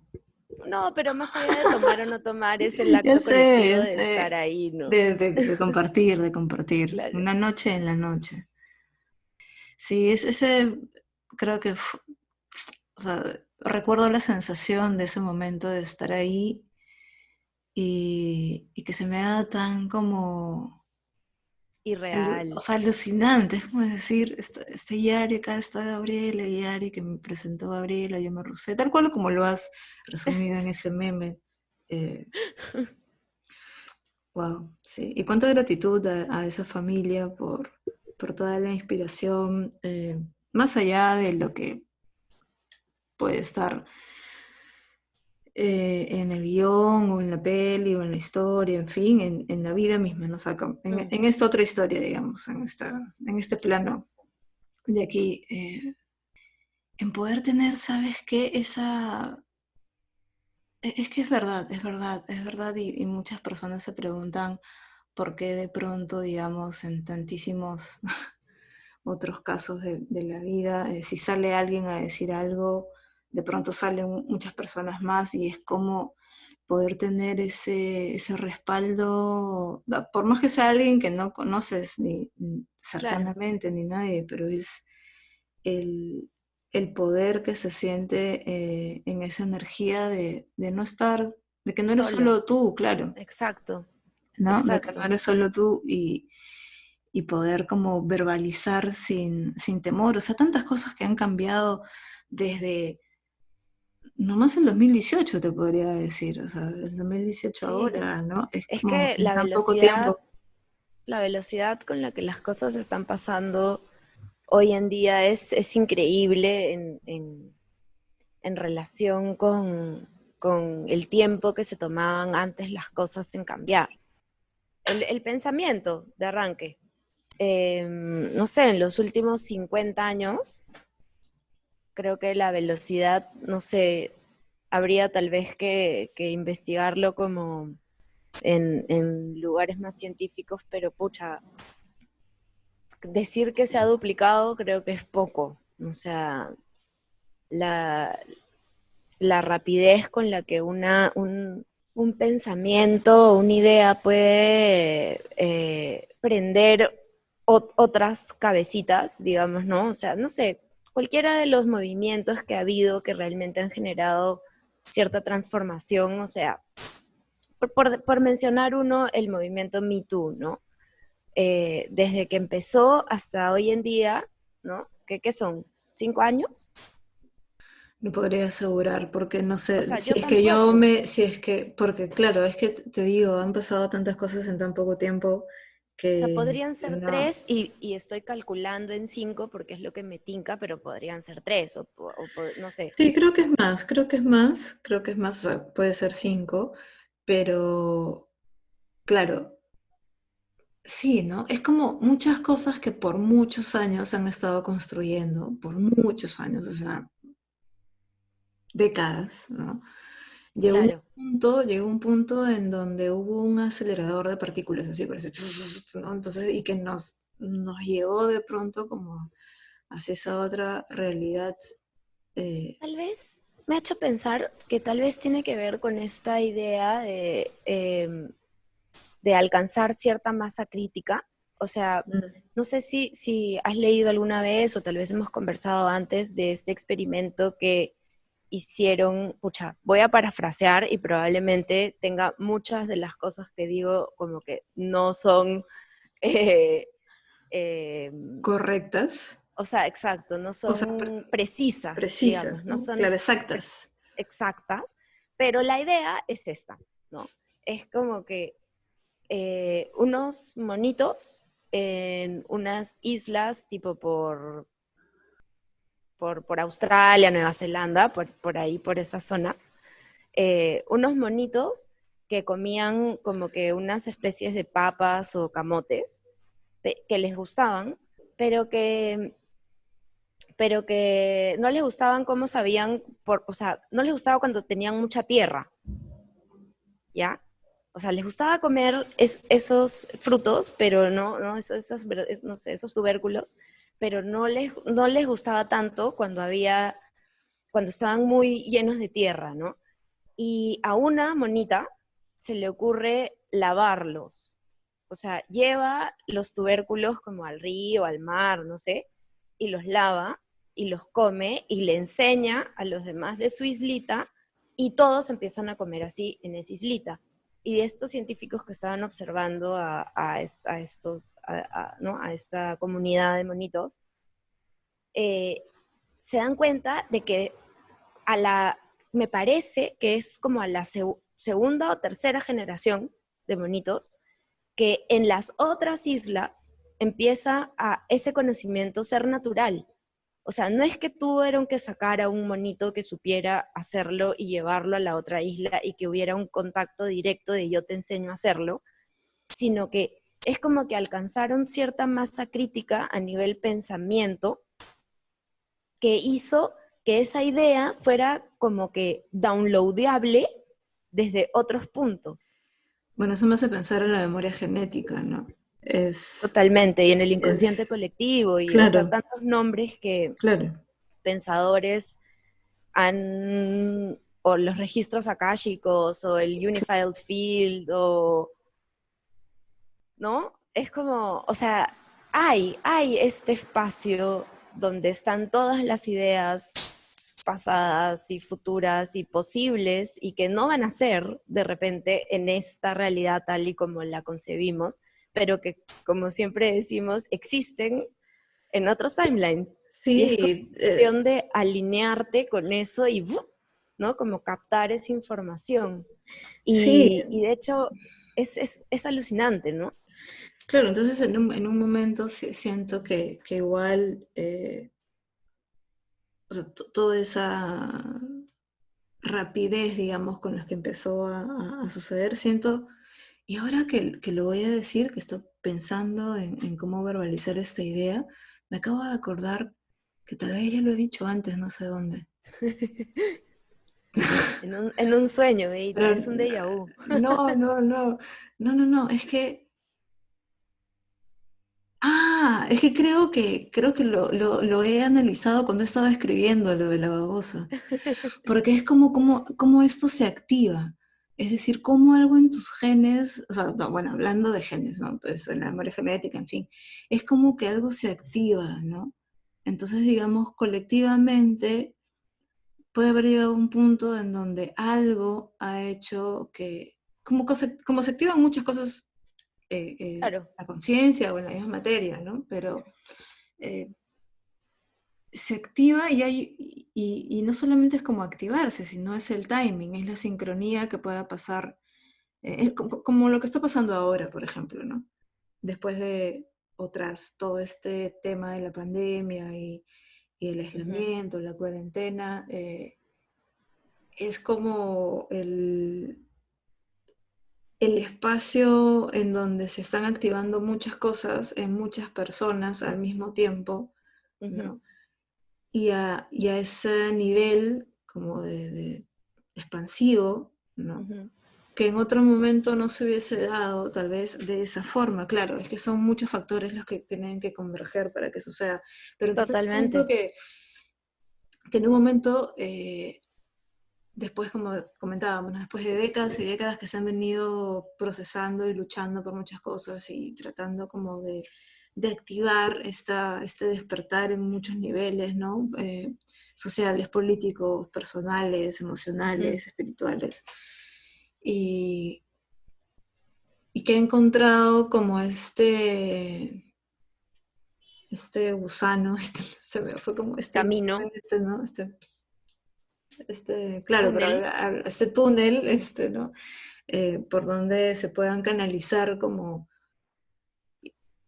No, pero más allá de tomar o no tomar, es el acto sé, colectivo de sé. estar ahí, ¿no? De, de, de compartir, de compartir. Claro. Una noche en la noche. Sí, es ese, creo que, o sea, recuerdo la sensación de ese momento de estar ahí y, y que se me da tan como... Irreal. O sea, alucinante, es como decir, este, Yari, acá está Gabriela, y Yari que me presentó Gabriela, yo me rusé, tal cual como lo has resumido en ese meme. Eh, wow, sí. Y cuánta gratitud a, a esa familia por, por, toda la inspiración, eh, más allá de lo que puede estar eh, en el guion o en la peli o en la historia, en fin, en, en la vida misma, en, Mm. en esta otra historia, digamos, en, esta, en este plano de aquí, eh, en poder tener, ¿sabes qué? Esa... e- Es que es verdad, es verdad, es verdad, y, y muchas personas se preguntan por qué de pronto, digamos, en tantísimos otros casos de, de la vida, eh, si sale alguien a decir algo, de pronto salen muchas personas más y es como poder tener ese, ese respaldo, por más que sea alguien que no conoces ni cercanamente ni nadie, pero es el, el poder que se siente eh, en esa energía de, de no estar, de que no eres Solo. solo tú, claro. Exacto. ¿no? De que Exacto. no eres solo tú y, y poder como verbalizar sin, sin temor. O sea, tantas cosas que han cambiado desde, nomás el 2018 te podría decir, o sea, el 2018 Sí. ahora, ¿no? Es, Es como que la velocidad, tiempo. la velocidad con la que las cosas están pasando hoy en día es, es increíble en, en- en relación con, con el tiempo que se tomaban antes las cosas en cambiar. El, el pensamiento de arranque. Em, no sé, en los últimos 50 años, creo que la velocidad, no sé, habría tal vez que, que investigarlo como en, lugares más científicos, pero pucha, decir que se ha duplicado creo que es poco. O sea, la, la rapidez con la que una, un, un pensamiento una idea puede eh, prender ot- otras cabecitas, digamos, ¿no? O sea, no sé, cualquiera de los movimientos que ha habido que realmente han generado cierta transformación, o sea, por, por- por mencionar uno, el movimiento Me Too, ¿no? Eh, desde que empezó hasta hoy en día, ¿no? ¿Qué, qué son? ¿Cinco años? No podría asegurar, porque no sé, O sea, si yo es que yo me, si es que, porque claro, es que te te digo, han pasado tantas cosas en tan poco tiempo que O sea, podrían ser no. tres y, y estoy calculando en cinco porque es lo que me tinca, pero podrían ser tres o, o no sé. Sí, creo que es más, creo que es más, creo que es más, o sea, puede ser cinco, pero claro, sí, ¿no? Es como muchas cosas que por muchos años han estado construyendo, por muchos años, o sea, décadas, ¿no? Llegó un punto, llegó un punto en donde hubo un acelerador de partículas, así parece, ¿no? Entonces, y que nos, nos llevó de pronto como hacia esa otra realidad. eh, Tal vez me ha hecho pensar que tal vez tiene que ver con esta idea de, em, de alcanzar cierta masa crítica. O sea, no sé si, si has leído alguna vez o tal vez hemos conversado antes de este experimento que hicieron, pucha, voy a parafrasear y probablemente tenga muchas de las cosas que digo como que no son, eh, em, correctas, o sea, exacto, no son O sea, pre- precisas, precisas, digamos, no ¿no? son Claro, exactas. exactas, pero la idea es esta, ¿no? Es como que eh, unos monitos en unas islas tipo por, por, por Australia, Nueva Zelanda, por, por ahí, por esas zonas, eh, unos monitos que comían como que unas especies de papas o camotes que les gustaban, pero que pero que no les gustaban cómo sabían, por, o sea, no les gustaba cuando tenían mucha tierra, ¿ya? O sea, les gustaba comer es- esos frutos, pero no, no, eso- esas ver- es- no sé, esos tubérculos, pero no les, no les gustaba tanto cuando había, cuando estaban muy llenos de tierra, ¿no? Y a una monita se le ocurre lavarlos. O sea, lleva los tubérculos como al río, al mar, no sé, y los lava y los come y le enseña a los demás de su islita y todos empiezan a comer así en esa islita. Y estos científicos que estaban observando a, a a estos, ¿no? a esta comunidad de monitos, eh, se dan cuenta de que a la, me parece que es como a la seg- segunda o tercera generación de monitos, que en las otras islas empieza a ese conocimiento ser natural. O sea, no es que tuvieron que sacar a un monito que supiera hacerlo y llevarlo a la otra isla y que hubiera un contacto directo de yo te enseño a hacerlo, sino que es como que alcanzaron cierta masa crítica a nivel pensamiento que hizo que esa idea fuera como que downloadable desde otros puntos. Bueno, eso me hace pensar en la memoria genética, ¿no? Es, Totalmente, y en el inconsciente es- colectivo, y o claro. sea, tantos nombres que claro, pensadores han, o los registros akáshicos, o el Unified Field, o, ¿no? Es como, o sea, hay, hay este espacio donde están todas las ideas pasadas y futuras y posibles y que no van a ser de repente en esta realidad tal y como la concebimos, pero que, como siempre decimos, existen en otros timelines. Y es sí, eh, cuestión de alinearte con eso y. ¿no? Como captar esa información. Y, Sí. y de hecho, es, es, es alucinante, ¿no? Claro, entonces en un, en un momento siento que, que igual eh, o sea, to- toda esa rapidez, digamos, con la que empezó a- a suceder, siento, y ahora que, que lo voy a decir, que estoy pensando en, en cómo verbalizar esta idea, me acabo de acordar que tal vez ya lo he dicho antes, no sé dónde. En un, en un sueño, ¿eh? Pero- es un déjà vu. No, no, no, no, no, no, es que... Ah, es que creo que, creo que lo, lo- lo he analizado cuando estaba escribiendo lo de la babosa, porque es como, como, como esto se activa, es decir, como algo en tus genes, o sea, no, bueno, hablando de genes, ¿no? Pues en la memoria genética, en fin, es como que algo se activa, ¿no? Entonces, digamos, colectivamente puede haber llegado a un punto en donde algo ha hecho que, como, se- como se activan muchas cosas, eh, eh, Claro. la conciencia o en la misma materia, ¿no? Pero eh, se activa y, hay, y, y no solamente es como activarse, sino es el timing, es la sincronía que pueda pasar, eh, como, como lo que está pasando ahora, por ejemplo, ¿no? Después de, o tras todo este tema de la pandemia y, y el aislamiento, la cuarentena, eh, es como el, el espacio en donde se están activando muchas cosas en muchas personas al mismo tiempo. ¿no? Y a, y a ese nivel como de, de expansivo, ¿no? Que en otro momento no se hubiese dado tal vez de esa forma. Claro, es que son muchos factores los que tienen que converger para que suceda. Pero entonces Totalmente. que, que en un momento, eh, después, como comentábamos, ¿no? después de décadas y décadas que se han venido procesando y luchando por muchas cosas y tratando como de, de activar esta, este despertar en muchos niveles, ¿no? Eh, sociales, políticos, personales, emocionales, espirituales y, y que he encontrado como este, este gusano, este, se me fue como este Camino. este, ¿no? Este, este, claro, pero Túnel. este túnel, este, ¿no? Eh, por donde se puedan canalizar como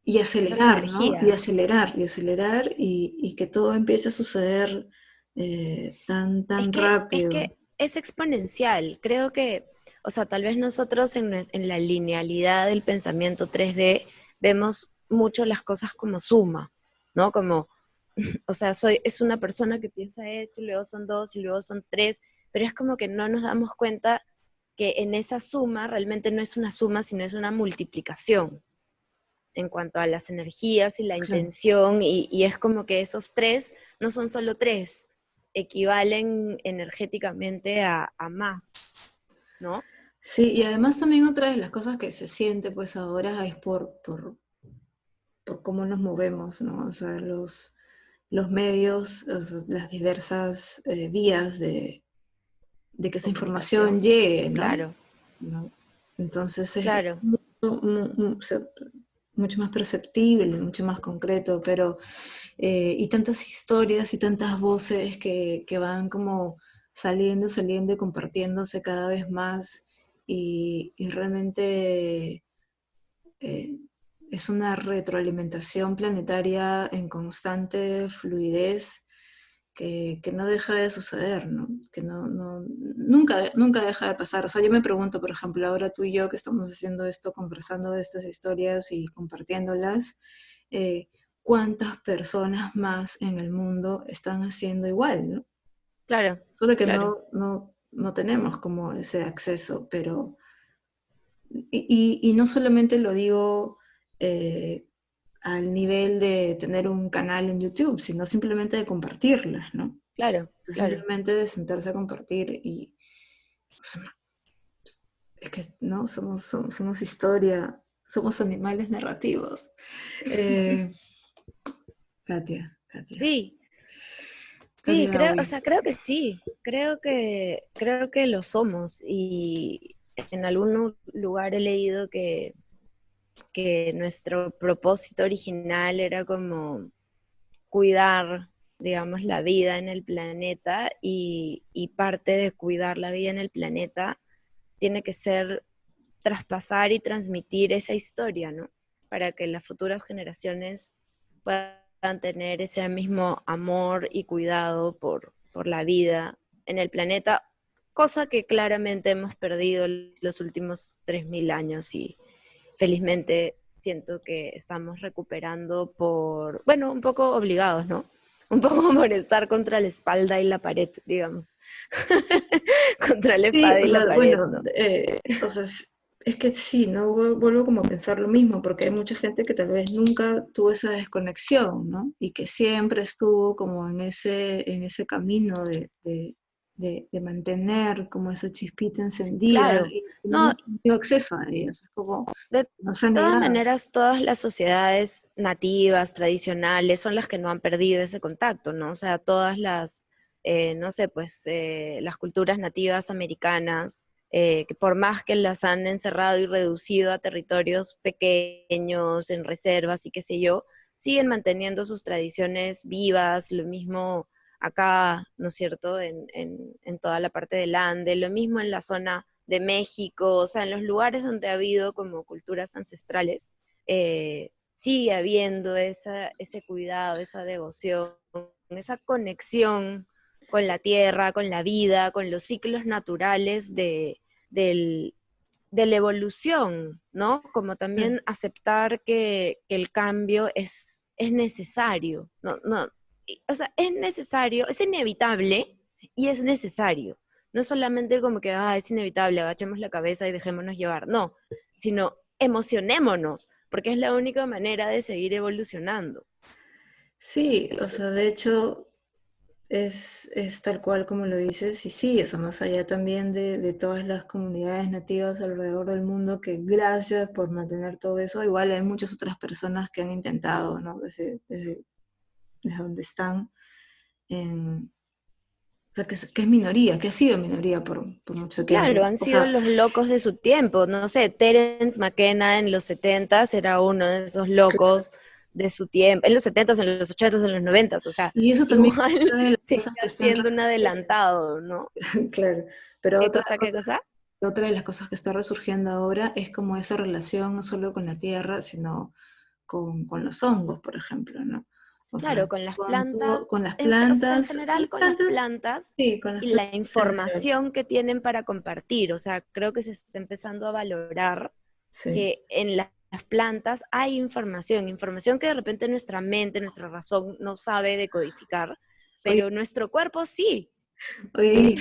y acelerar, ¿no? Y acelerar, y acelerar, y, y que todo empiece a suceder eh, tan, tan Es que, rápido. Es que es exponencial. Creo que, o sea, tal vez nosotros en la linealidad del pensamiento 3D vemos mucho las cosas como suma, ¿no? Como, o sea, soy, es una persona que piensa esto, y luego son dos, y luego son tres, pero es como que no nos damos cuenta que en esa suma realmente no es una suma, sino es una multiplicación en cuanto a las energías y la Claro. intención, y, y es como que esos tres no son solo tres, equivalen energéticamente a, a más, ¿no? Sí, y además también otra de las cosas que se siente pues ahora es por, por, por cómo nos movemos, ¿no? O sea, los, los medios, o sea, las diversas eh, vías de, de que esa información llegue, ¿no? Claro, ¿no? Entonces es claro. o sea, mucho más perceptible, mucho más concreto, pero eh, y tantas historias y tantas voces que, que van como saliendo, saliendo y compartiéndose cada vez más y, realmente eh, es una retroalimentación planetaria en constante fluidez que, que no deja de suceder, ¿no? Que no, no, nunca, nunca deja de pasar. O sea, yo me pregunto, por ejemplo, ahora tú y yo que estamos haciendo esto, conversando de estas historias y compartiéndolas, eh, ¿cuántas personas más en el mundo están haciendo igual, ¿no? Claro. Solo que Claro. no, no, no tenemos como ese acceso, pero... Y, y- y no solamente lo digo eh, al nivel de tener un canal en YouTube, sino simplemente de compartirlas, ¿no? Claro. Simplemente de sentarse a compartir y... o sea, no, es que, ¿no? Somos, somos, somos historia, somos animales narrativos. Eh, Katia, Katia. Sí, sí, creo, o sea, creo que sí, creo que, creo que lo somos y en algún lugar he leído que, que nuestro propósito original era como cuidar, digamos, la vida en el planeta y, parte de cuidar la vida en el planeta tiene que ser traspasar y transmitir esa historia, ¿no? Para que las futuras generaciones puedan tener ese mismo amor y cuidado por, por la vida en el planeta, cosa que claramente hemos perdido los últimos 3.000 años y felizmente siento que estamos recuperando por, bueno, un poco obligados, ¿no? Un poco por estar contra la espalda y la pared, digamos. contra la Sí, espada y o sea, la pared, bueno, ¿no? eh, o sea, es, es que sí, ¿no? Vuel- Vuelvo como a pensar lo mismo, porque hay mucha gente que tal vez nunca tuvo esa desconexión, ¿no? Y que siempre estuvo como en ese, en ese camino de, de, de- de mantener como esa chispita encendida Claro. y No. no acceso a ellos. Es como, De todas maneras, todas las sociedades nativas, tradicionales, son las que no han perdido ese contacto, ¿no? O sea, todas las, eh, no sé, pues eh, las culturas nativas americanas, eh, que por más que las han encerrado y reducido a territorios pequeños, en reservas y qué sé yo, siguen manteniendo sus tradiciones vivas, lo mismo acá, ¿no es cierto?, en, en- en toda la parte del Ande, lo mismo en la zona de México, o sea, en los lugares donde ha habido como culturas ancestrales, eh, sigue habiendo esa, ese cuidado, esa devoción, esa conexión con la tierra, con la vida, con los ciclos naturales de, del- de la evolución, ¿no? Como también aceptar que, que el cambio es, es necesario, no, no, o sea, es necesario, es inevitable y es necesario. No solamente como que, ah, es inevitable, agachemos la cabeza y dejémonos llevar, no, sino emocionémonos, porque es la única manera de seguir evolucionando. Sí, o sea, de hecho es, es tal cual como lo dices, y sí, o más allá también de, de todas las comunidades nativas alrededor del mundo, que gracias por mantener todo eso, igual hay muchas otras personas que han intentado, ¿no? Desde, desde donde están, en- o sea, que es, que es minoría, que ha sido minoría por, por mucho tiempo. Claro, han O sido sea, los locos de su tiempo. No sé, Terence McKenna en los 70s era uno de esos locos de su tiempo. En los 70s, en los 80s, en los 90s. O sea, y eso también igual es de las cosas que están siendo un adelantado, ¿no? Claro, pero ¿Qué otra cosa, qué cosa? Otra de las cosas que está resurgiendo ahora es como esa relación no solo con la tierra, sino con, con los hongos, por ejemplo, ¿no? O sea, Claro, con las plantas. con las en- o sea, en plantas, general, con las plantas sí, con las y la plantas información que tienen para compartir. O sea, creo que se está empezando a valorar Sí. que en la- las plantas hay información, información que de repente nuestra mente, nuestra razón no sabe decodificar, pero nuestro cuerpo sí. Oye,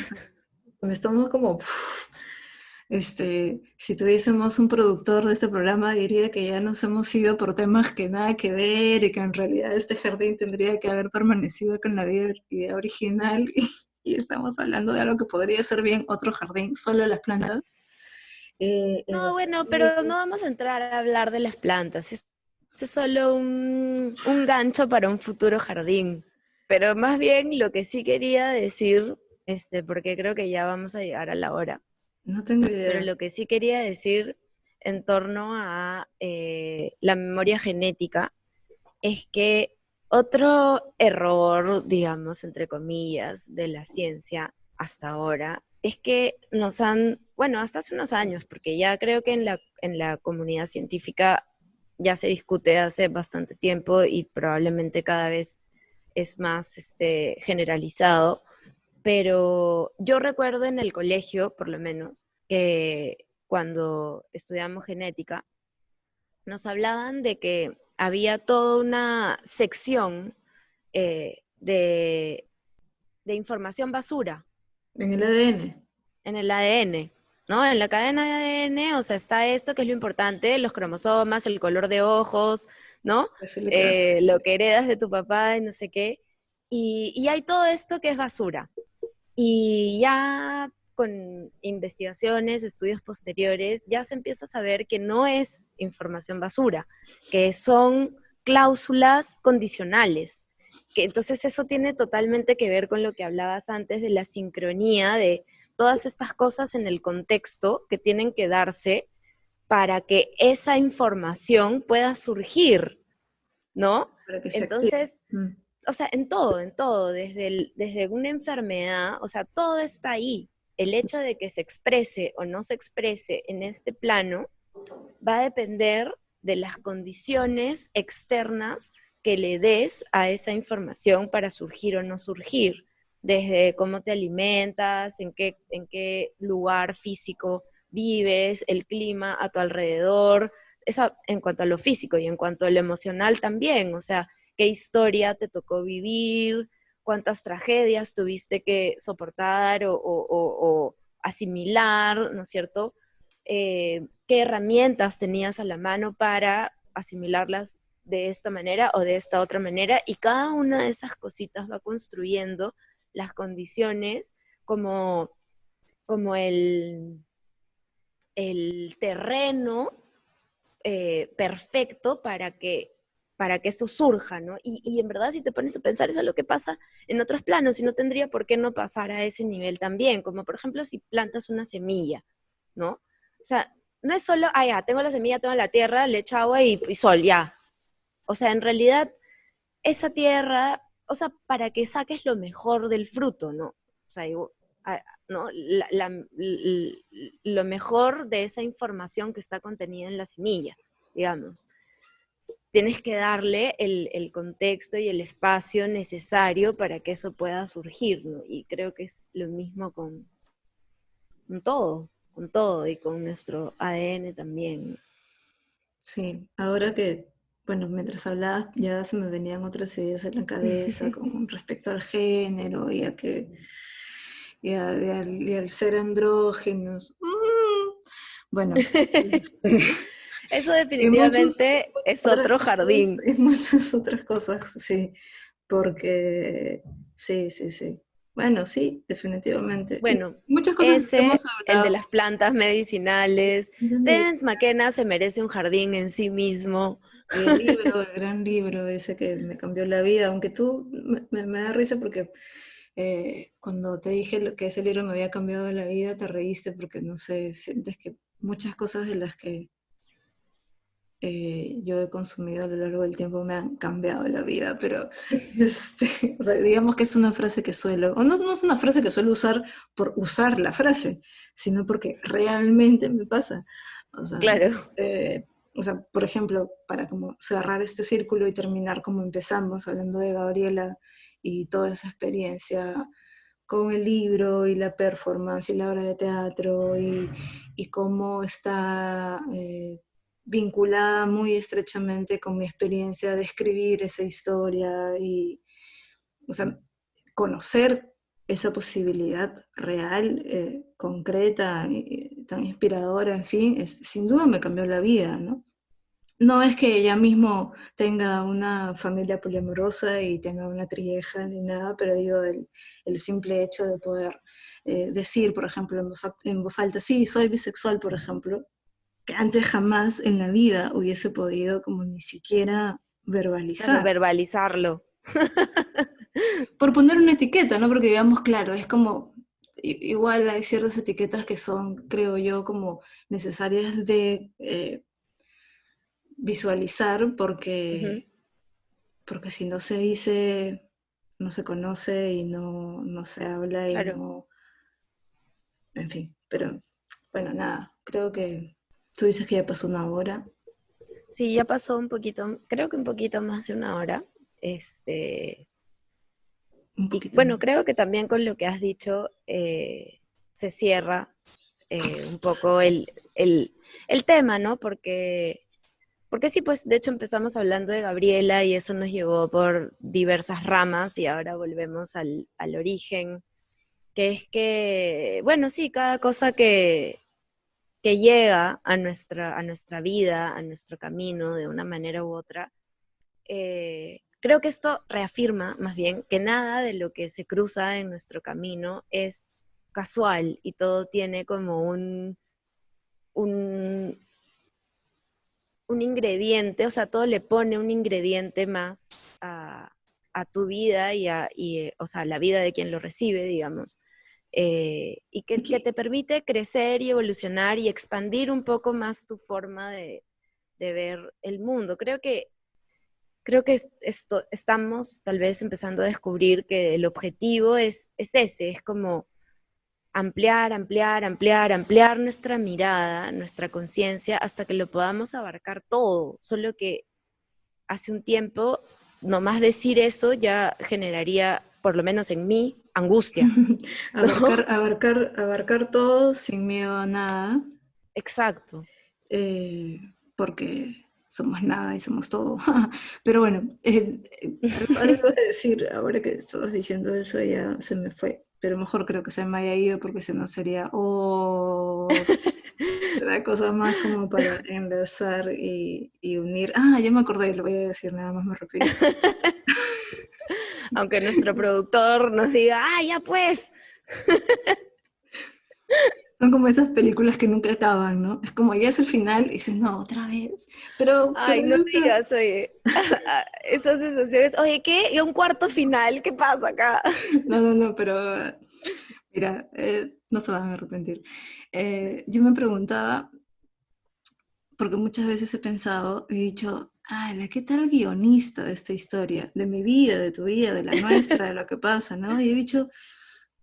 me estamos como, este, si tuviésemos un productor de este programa diría que ya nos hemos ido por temas que nada que ver y que en realidad este jardín tendría que haber permanecido con la idea original y, y estamos hablando de algo que podría ser bien otro jardín, solo las plantas. Eh, No, eh, bueno, pero no vamos a entrar a hablar de las plantas. Es, es solo un, un gancho para un futuro jardín. Pero más bien lo que sí quería decir, este, porque creo que ya vamos a llegar a la hora. No tengo Pero idea. lo que sí quería decir en torno a eh, la memoria genética es que otro error, digamos, entre comillas, de la ciencia hasta ahora es que nos han, bueno, hasta hace unos años, porque ya creo que en la, en la comunidad científica ya se discute hace bastante tiempo y probablemente cada vez es más este, generalizado, pero yo recuerdo en el colegio, por lo menos, que cuando estudiamos genética, nos hablaban de que había toda una sección eh, de, de información basura En el ADN. en el ADN, ¿no? En la cadena de ADN, o sea, está esto que es lo importante, los cromosomas, el color de ojos, ¿no? Eso es lo que Eh, lo que heredas de tu papá y no sé qué. Y, y hay todo esto que es basura. Y ya con investigaciones, estudios posteriores, ya se empieza a saber que no es información basura, que son cláusulas condicionales. Que entonces eso tiene totalmente que ver con lo que hablabas antes de la sincronía de todas estas cosas en el contexto que tienen que darse para que esa información pueda surgir, ¿no? Se active. O sea, en todo, en todo, desde, desde una enfermedad, o sea, todo está ahí. El hecho de que se exprese o no se exprese en este plano va a depender de las condiciones externas que le des a esa información para surgir o no surgir, desde cómo te alimentas, en qué, en qué lugar físico vives, el clima a tu alrededor, esa, en cuanto a lo físico y en cuanto a lo emocional también, o sea, qué historia te tocó vivir, cuántas tragedias tuviste que soportar o, asimilar, ¿no es cierto? Eh, qué herramientas tenías a la mano para asimilarlas de esta manera o de esta otra manera, y cada una de esas cositas va construyendo las condiciones como, como el, el terreno eh, perfecto para que, para que eso surja, ¿no? Y, y en verdad, si te pones a pensar, eso es lo que pasa en otros planos, y no tendría por qué no pasar a ese nivel también, como por ejemplo si plantas una semilla, ¿no? O sea, no es solo, ah, ya, tengo la semilla, tengo la tierra, le echo agua y, sol, ya. O sea, en realidad, esa tierra, o sea, para que saques lo mejor del fruto, ¿no? O sea, ¿no? La- lo mejor de esa información que está contenida en la semilla, digamos. Tienes que darle el, el contexto y el espacio necesario para que eso pueda surgir, ¿no? Y creo que es lo mismo con, con todo, con todo y con nuestro ADN también. Sí, ahora que, bueno, mientras hablabas ya se me venían otras ideas en la cabeza con respecto al género y a que y, a- y al, y al ser andrógenos. Mm. Bueno, Eso y muchos- definitivamente es otro cosas- jardín. Y muchas otras cosas, sí, porque sí, sí, sí. Bueno, sí, definitivamente. Y Bueno, muchas cosas ese, hemos el de las plantas medicinales. Terence McKenna se merece un jardín en sí mismo. El libro, el gran libro ese que me cambió la vida, aunque tú me, me- me da risa porque eh, cuando te dije lo que ese libro me había cambiado la vida, te reíste porque no sé, sientes que muchas cosas de las que eh, yo he consumido a lo largo del tiempo me han cambiado la vida, pero este, o sea, digamos que es una frase que suelo, o no, no es una frase que suelo usar por usar la frase, sino porque realmente me pasa. O sea, Claro. eh, o sea, por ejemplo, para como cerrar este círculo y terminar como empezamos, hablando de Gabriela y toda esa experiencia con el libro y la performance y la obra de teatro y, y cómo está eh, vinculada muy estrechamente con mi experiencia de escribir esa historia y, o sea, conocer esa posibilidad real, eh, concreta, y tan inspiradora, en fin, es- sin duda me cambió la vida, ¿no? No es que ella mismo tenga una familia poliamorosa y tenga una trieja ni nada, pero digo, el, el simple hecho de poder eh, decir, por ejemplo, en voz, en voz alta, sí, soy bisexual, por ejemplo, que antes jamás en la vida hubiese podido como ni siquiera verbalizar. verbalizarlo. por poner una etiqueta, ¿no? Porque digamos, claro, es como, igual hay ciertas etiquetas que son, creo yo, como necesarias de eh, visualizar porque, porque si no se dice, no se conoce y no, no se habla y Claro. no... En fin, pero bueno, nada, creo que tú dices que ya pasó una hora. Sí, ya pasó un poquito, creo que un poquito más de una hora. Este, Y bueno, más. creo que también con lo que has dicho eh, se cierra eh, un poco el, el- el tema, ¿no? Porque, porque sí, pues de hecho empezamos hablando de Gabriela y eso nos llevó por diversas ramas y ahora volvemos al, al origen, que es que, bueno, sí, cada cosa que, que llega a nuestra, a nuestra vida, a nuestro camino de una manera u otra, eh, creo que esto reafirma más bien que nada de lo que se cruza en nuestro camino es casual y todo tiene como un, un, un ingrediente, o sea, todo le pone un ingrediente más a, a tu vida y a, y, eh, o sea, a la vida de quien lo recibe, digamos. Eh, y que, que te permite crecer y evolucionar y expandir un poco más tu forma de, de ver el mundo. Creo que creo que esto, estamos tal vez empezando a descubrir que el objetivo es, es ese, es como ampliar, ampliar, ampliar, ampliar nuestra mirada, nuestra conciencia, hasta que lo podamos abarcar todo. Solo que hace un tiempo, nomás decir eso ya generaría, por lo menos en mí, angustia. Abarcar, abarcar, abarcar todo sin miedo a nada, Exacto. eh, porque somos nada y somos todo. Pero bueno, eh, eh, algo- a decir, ahora que estabas diciendo eso ya se me fue, pero mejor creo que se me haya ido porque si no sería otra cosa más como para enlazar y, y unir. Ah, ya me acordé, lo voy a decir, nada más me repito. Aunque nuestro productor nos diga, ah, ya pues. Son como esas películas que nunca acaban, ¿no? Es como ya es el final y dices, no, otra vez. Pero, Ay, pero no nunca- digas, oye, esas sensaciones, oye, ¿qué? ¿Y un cuarto final? ¿Qué pasa acá? No, no, no, pero mira, eh, no se van a arrepentir. Eh, yo me preguntaba, porque muchas veces he pensado, he dicho, ay, ¿qué tal guionista de esta historia? De mi vida, de tu vida, de la nuestra, de lo que pasa, ¿no? Y he dicho,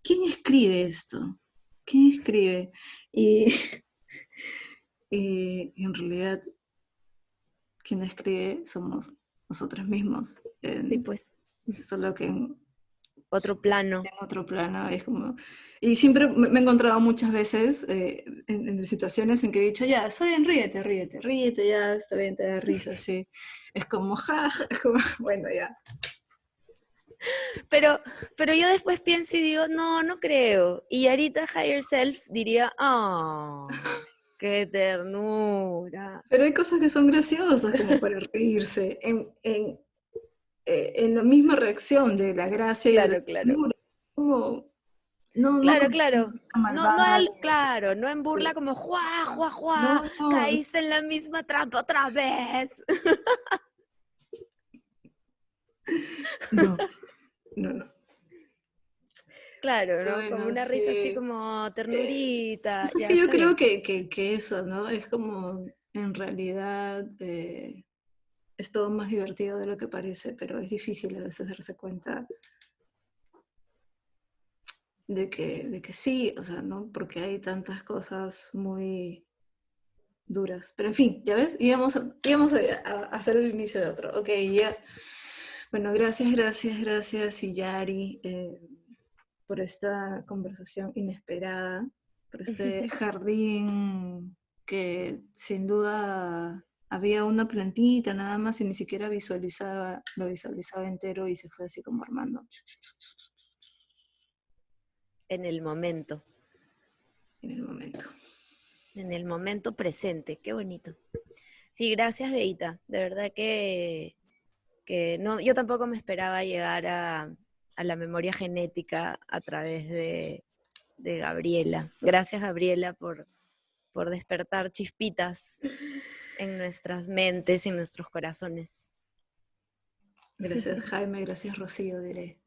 ¿quién escribe esto? ¿Quién escribe? Y, y en realidad, quien escribe somos nosotros mismos. en- Sí, pues, Solo que en, otro plano. en otro plano. Es como... Y siempre me he encontrado muchas veces eh, en, en situaciones en que he dicho, ya, está bien, ríete, ríete, ríete, ya, está bien, te da risa, sí. Es como, ja, ja, es como, bueno, ya. Pero, pero yo después pienso y digo, no, no creo. Y ahorita Higher Self diría, oh, qué ternura. Pero hay cosas que son graciosas como para reírse. En, en, eh, en la misma reacción de la gracia y la Claro, claro. Como, no, Claro, claro. No, no, malvada, al- claro, no en burla como, juá, juá, juá, No, caíste en la misma trampa otra vez. No, no, no. Claro, ¿no? Bueno, como una risa así sí. como ternurita. Sea, ya, que yo creo que, que eso, ¿no? Es como, en realidad, eh, es todo más divertido de lo que parece, pero es difícil a veces darse cuenta de que, de que sí, o sea, ¿no? Porque hay tantas cosas muy duras. Pero en fin, ya ves, íbamos a, íbamos a, a hacer el inicio de otro. Ok, ya. Bueno, gracias, gracias, gracias, Yari, eh, por esta conversación inesperada, por este jardín que sin duda había una plantita nada más y ni siquiera visualizaba, lo visualizaba entero y se fue así como armando En el momento, en el momento. en el momento presente, qué bonito. Sí, gracias, Beita. De verdad que, que no, yo tampoco me esperaba llegar a, a la memoria genética a través de, de Gabriela. Gracias, Gabriela, por, por despertar chispitas en nuestras mentes y en nuestros corazones. Gracias Jaime, gracias Rocío, diré.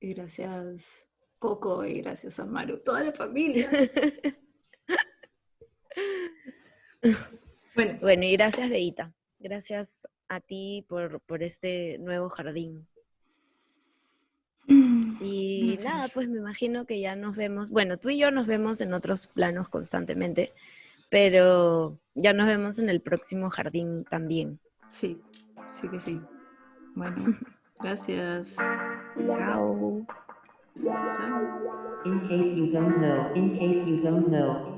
Y gracias Coco y gracias a Maru, toda la familia. Bueno, Bueno, y gracias, Beita. Gracias a ti por, por este nuevo jardín. Y nada, pues me imagino que ya nos vemos. Bueno, tú y yo nos vemos en otros planos constantemente, pero ya nos vemos en el próximo jardín también. sí, sí que sí. Bueno, gracias. Chao. Chao. In case you don't know, in case you don't know.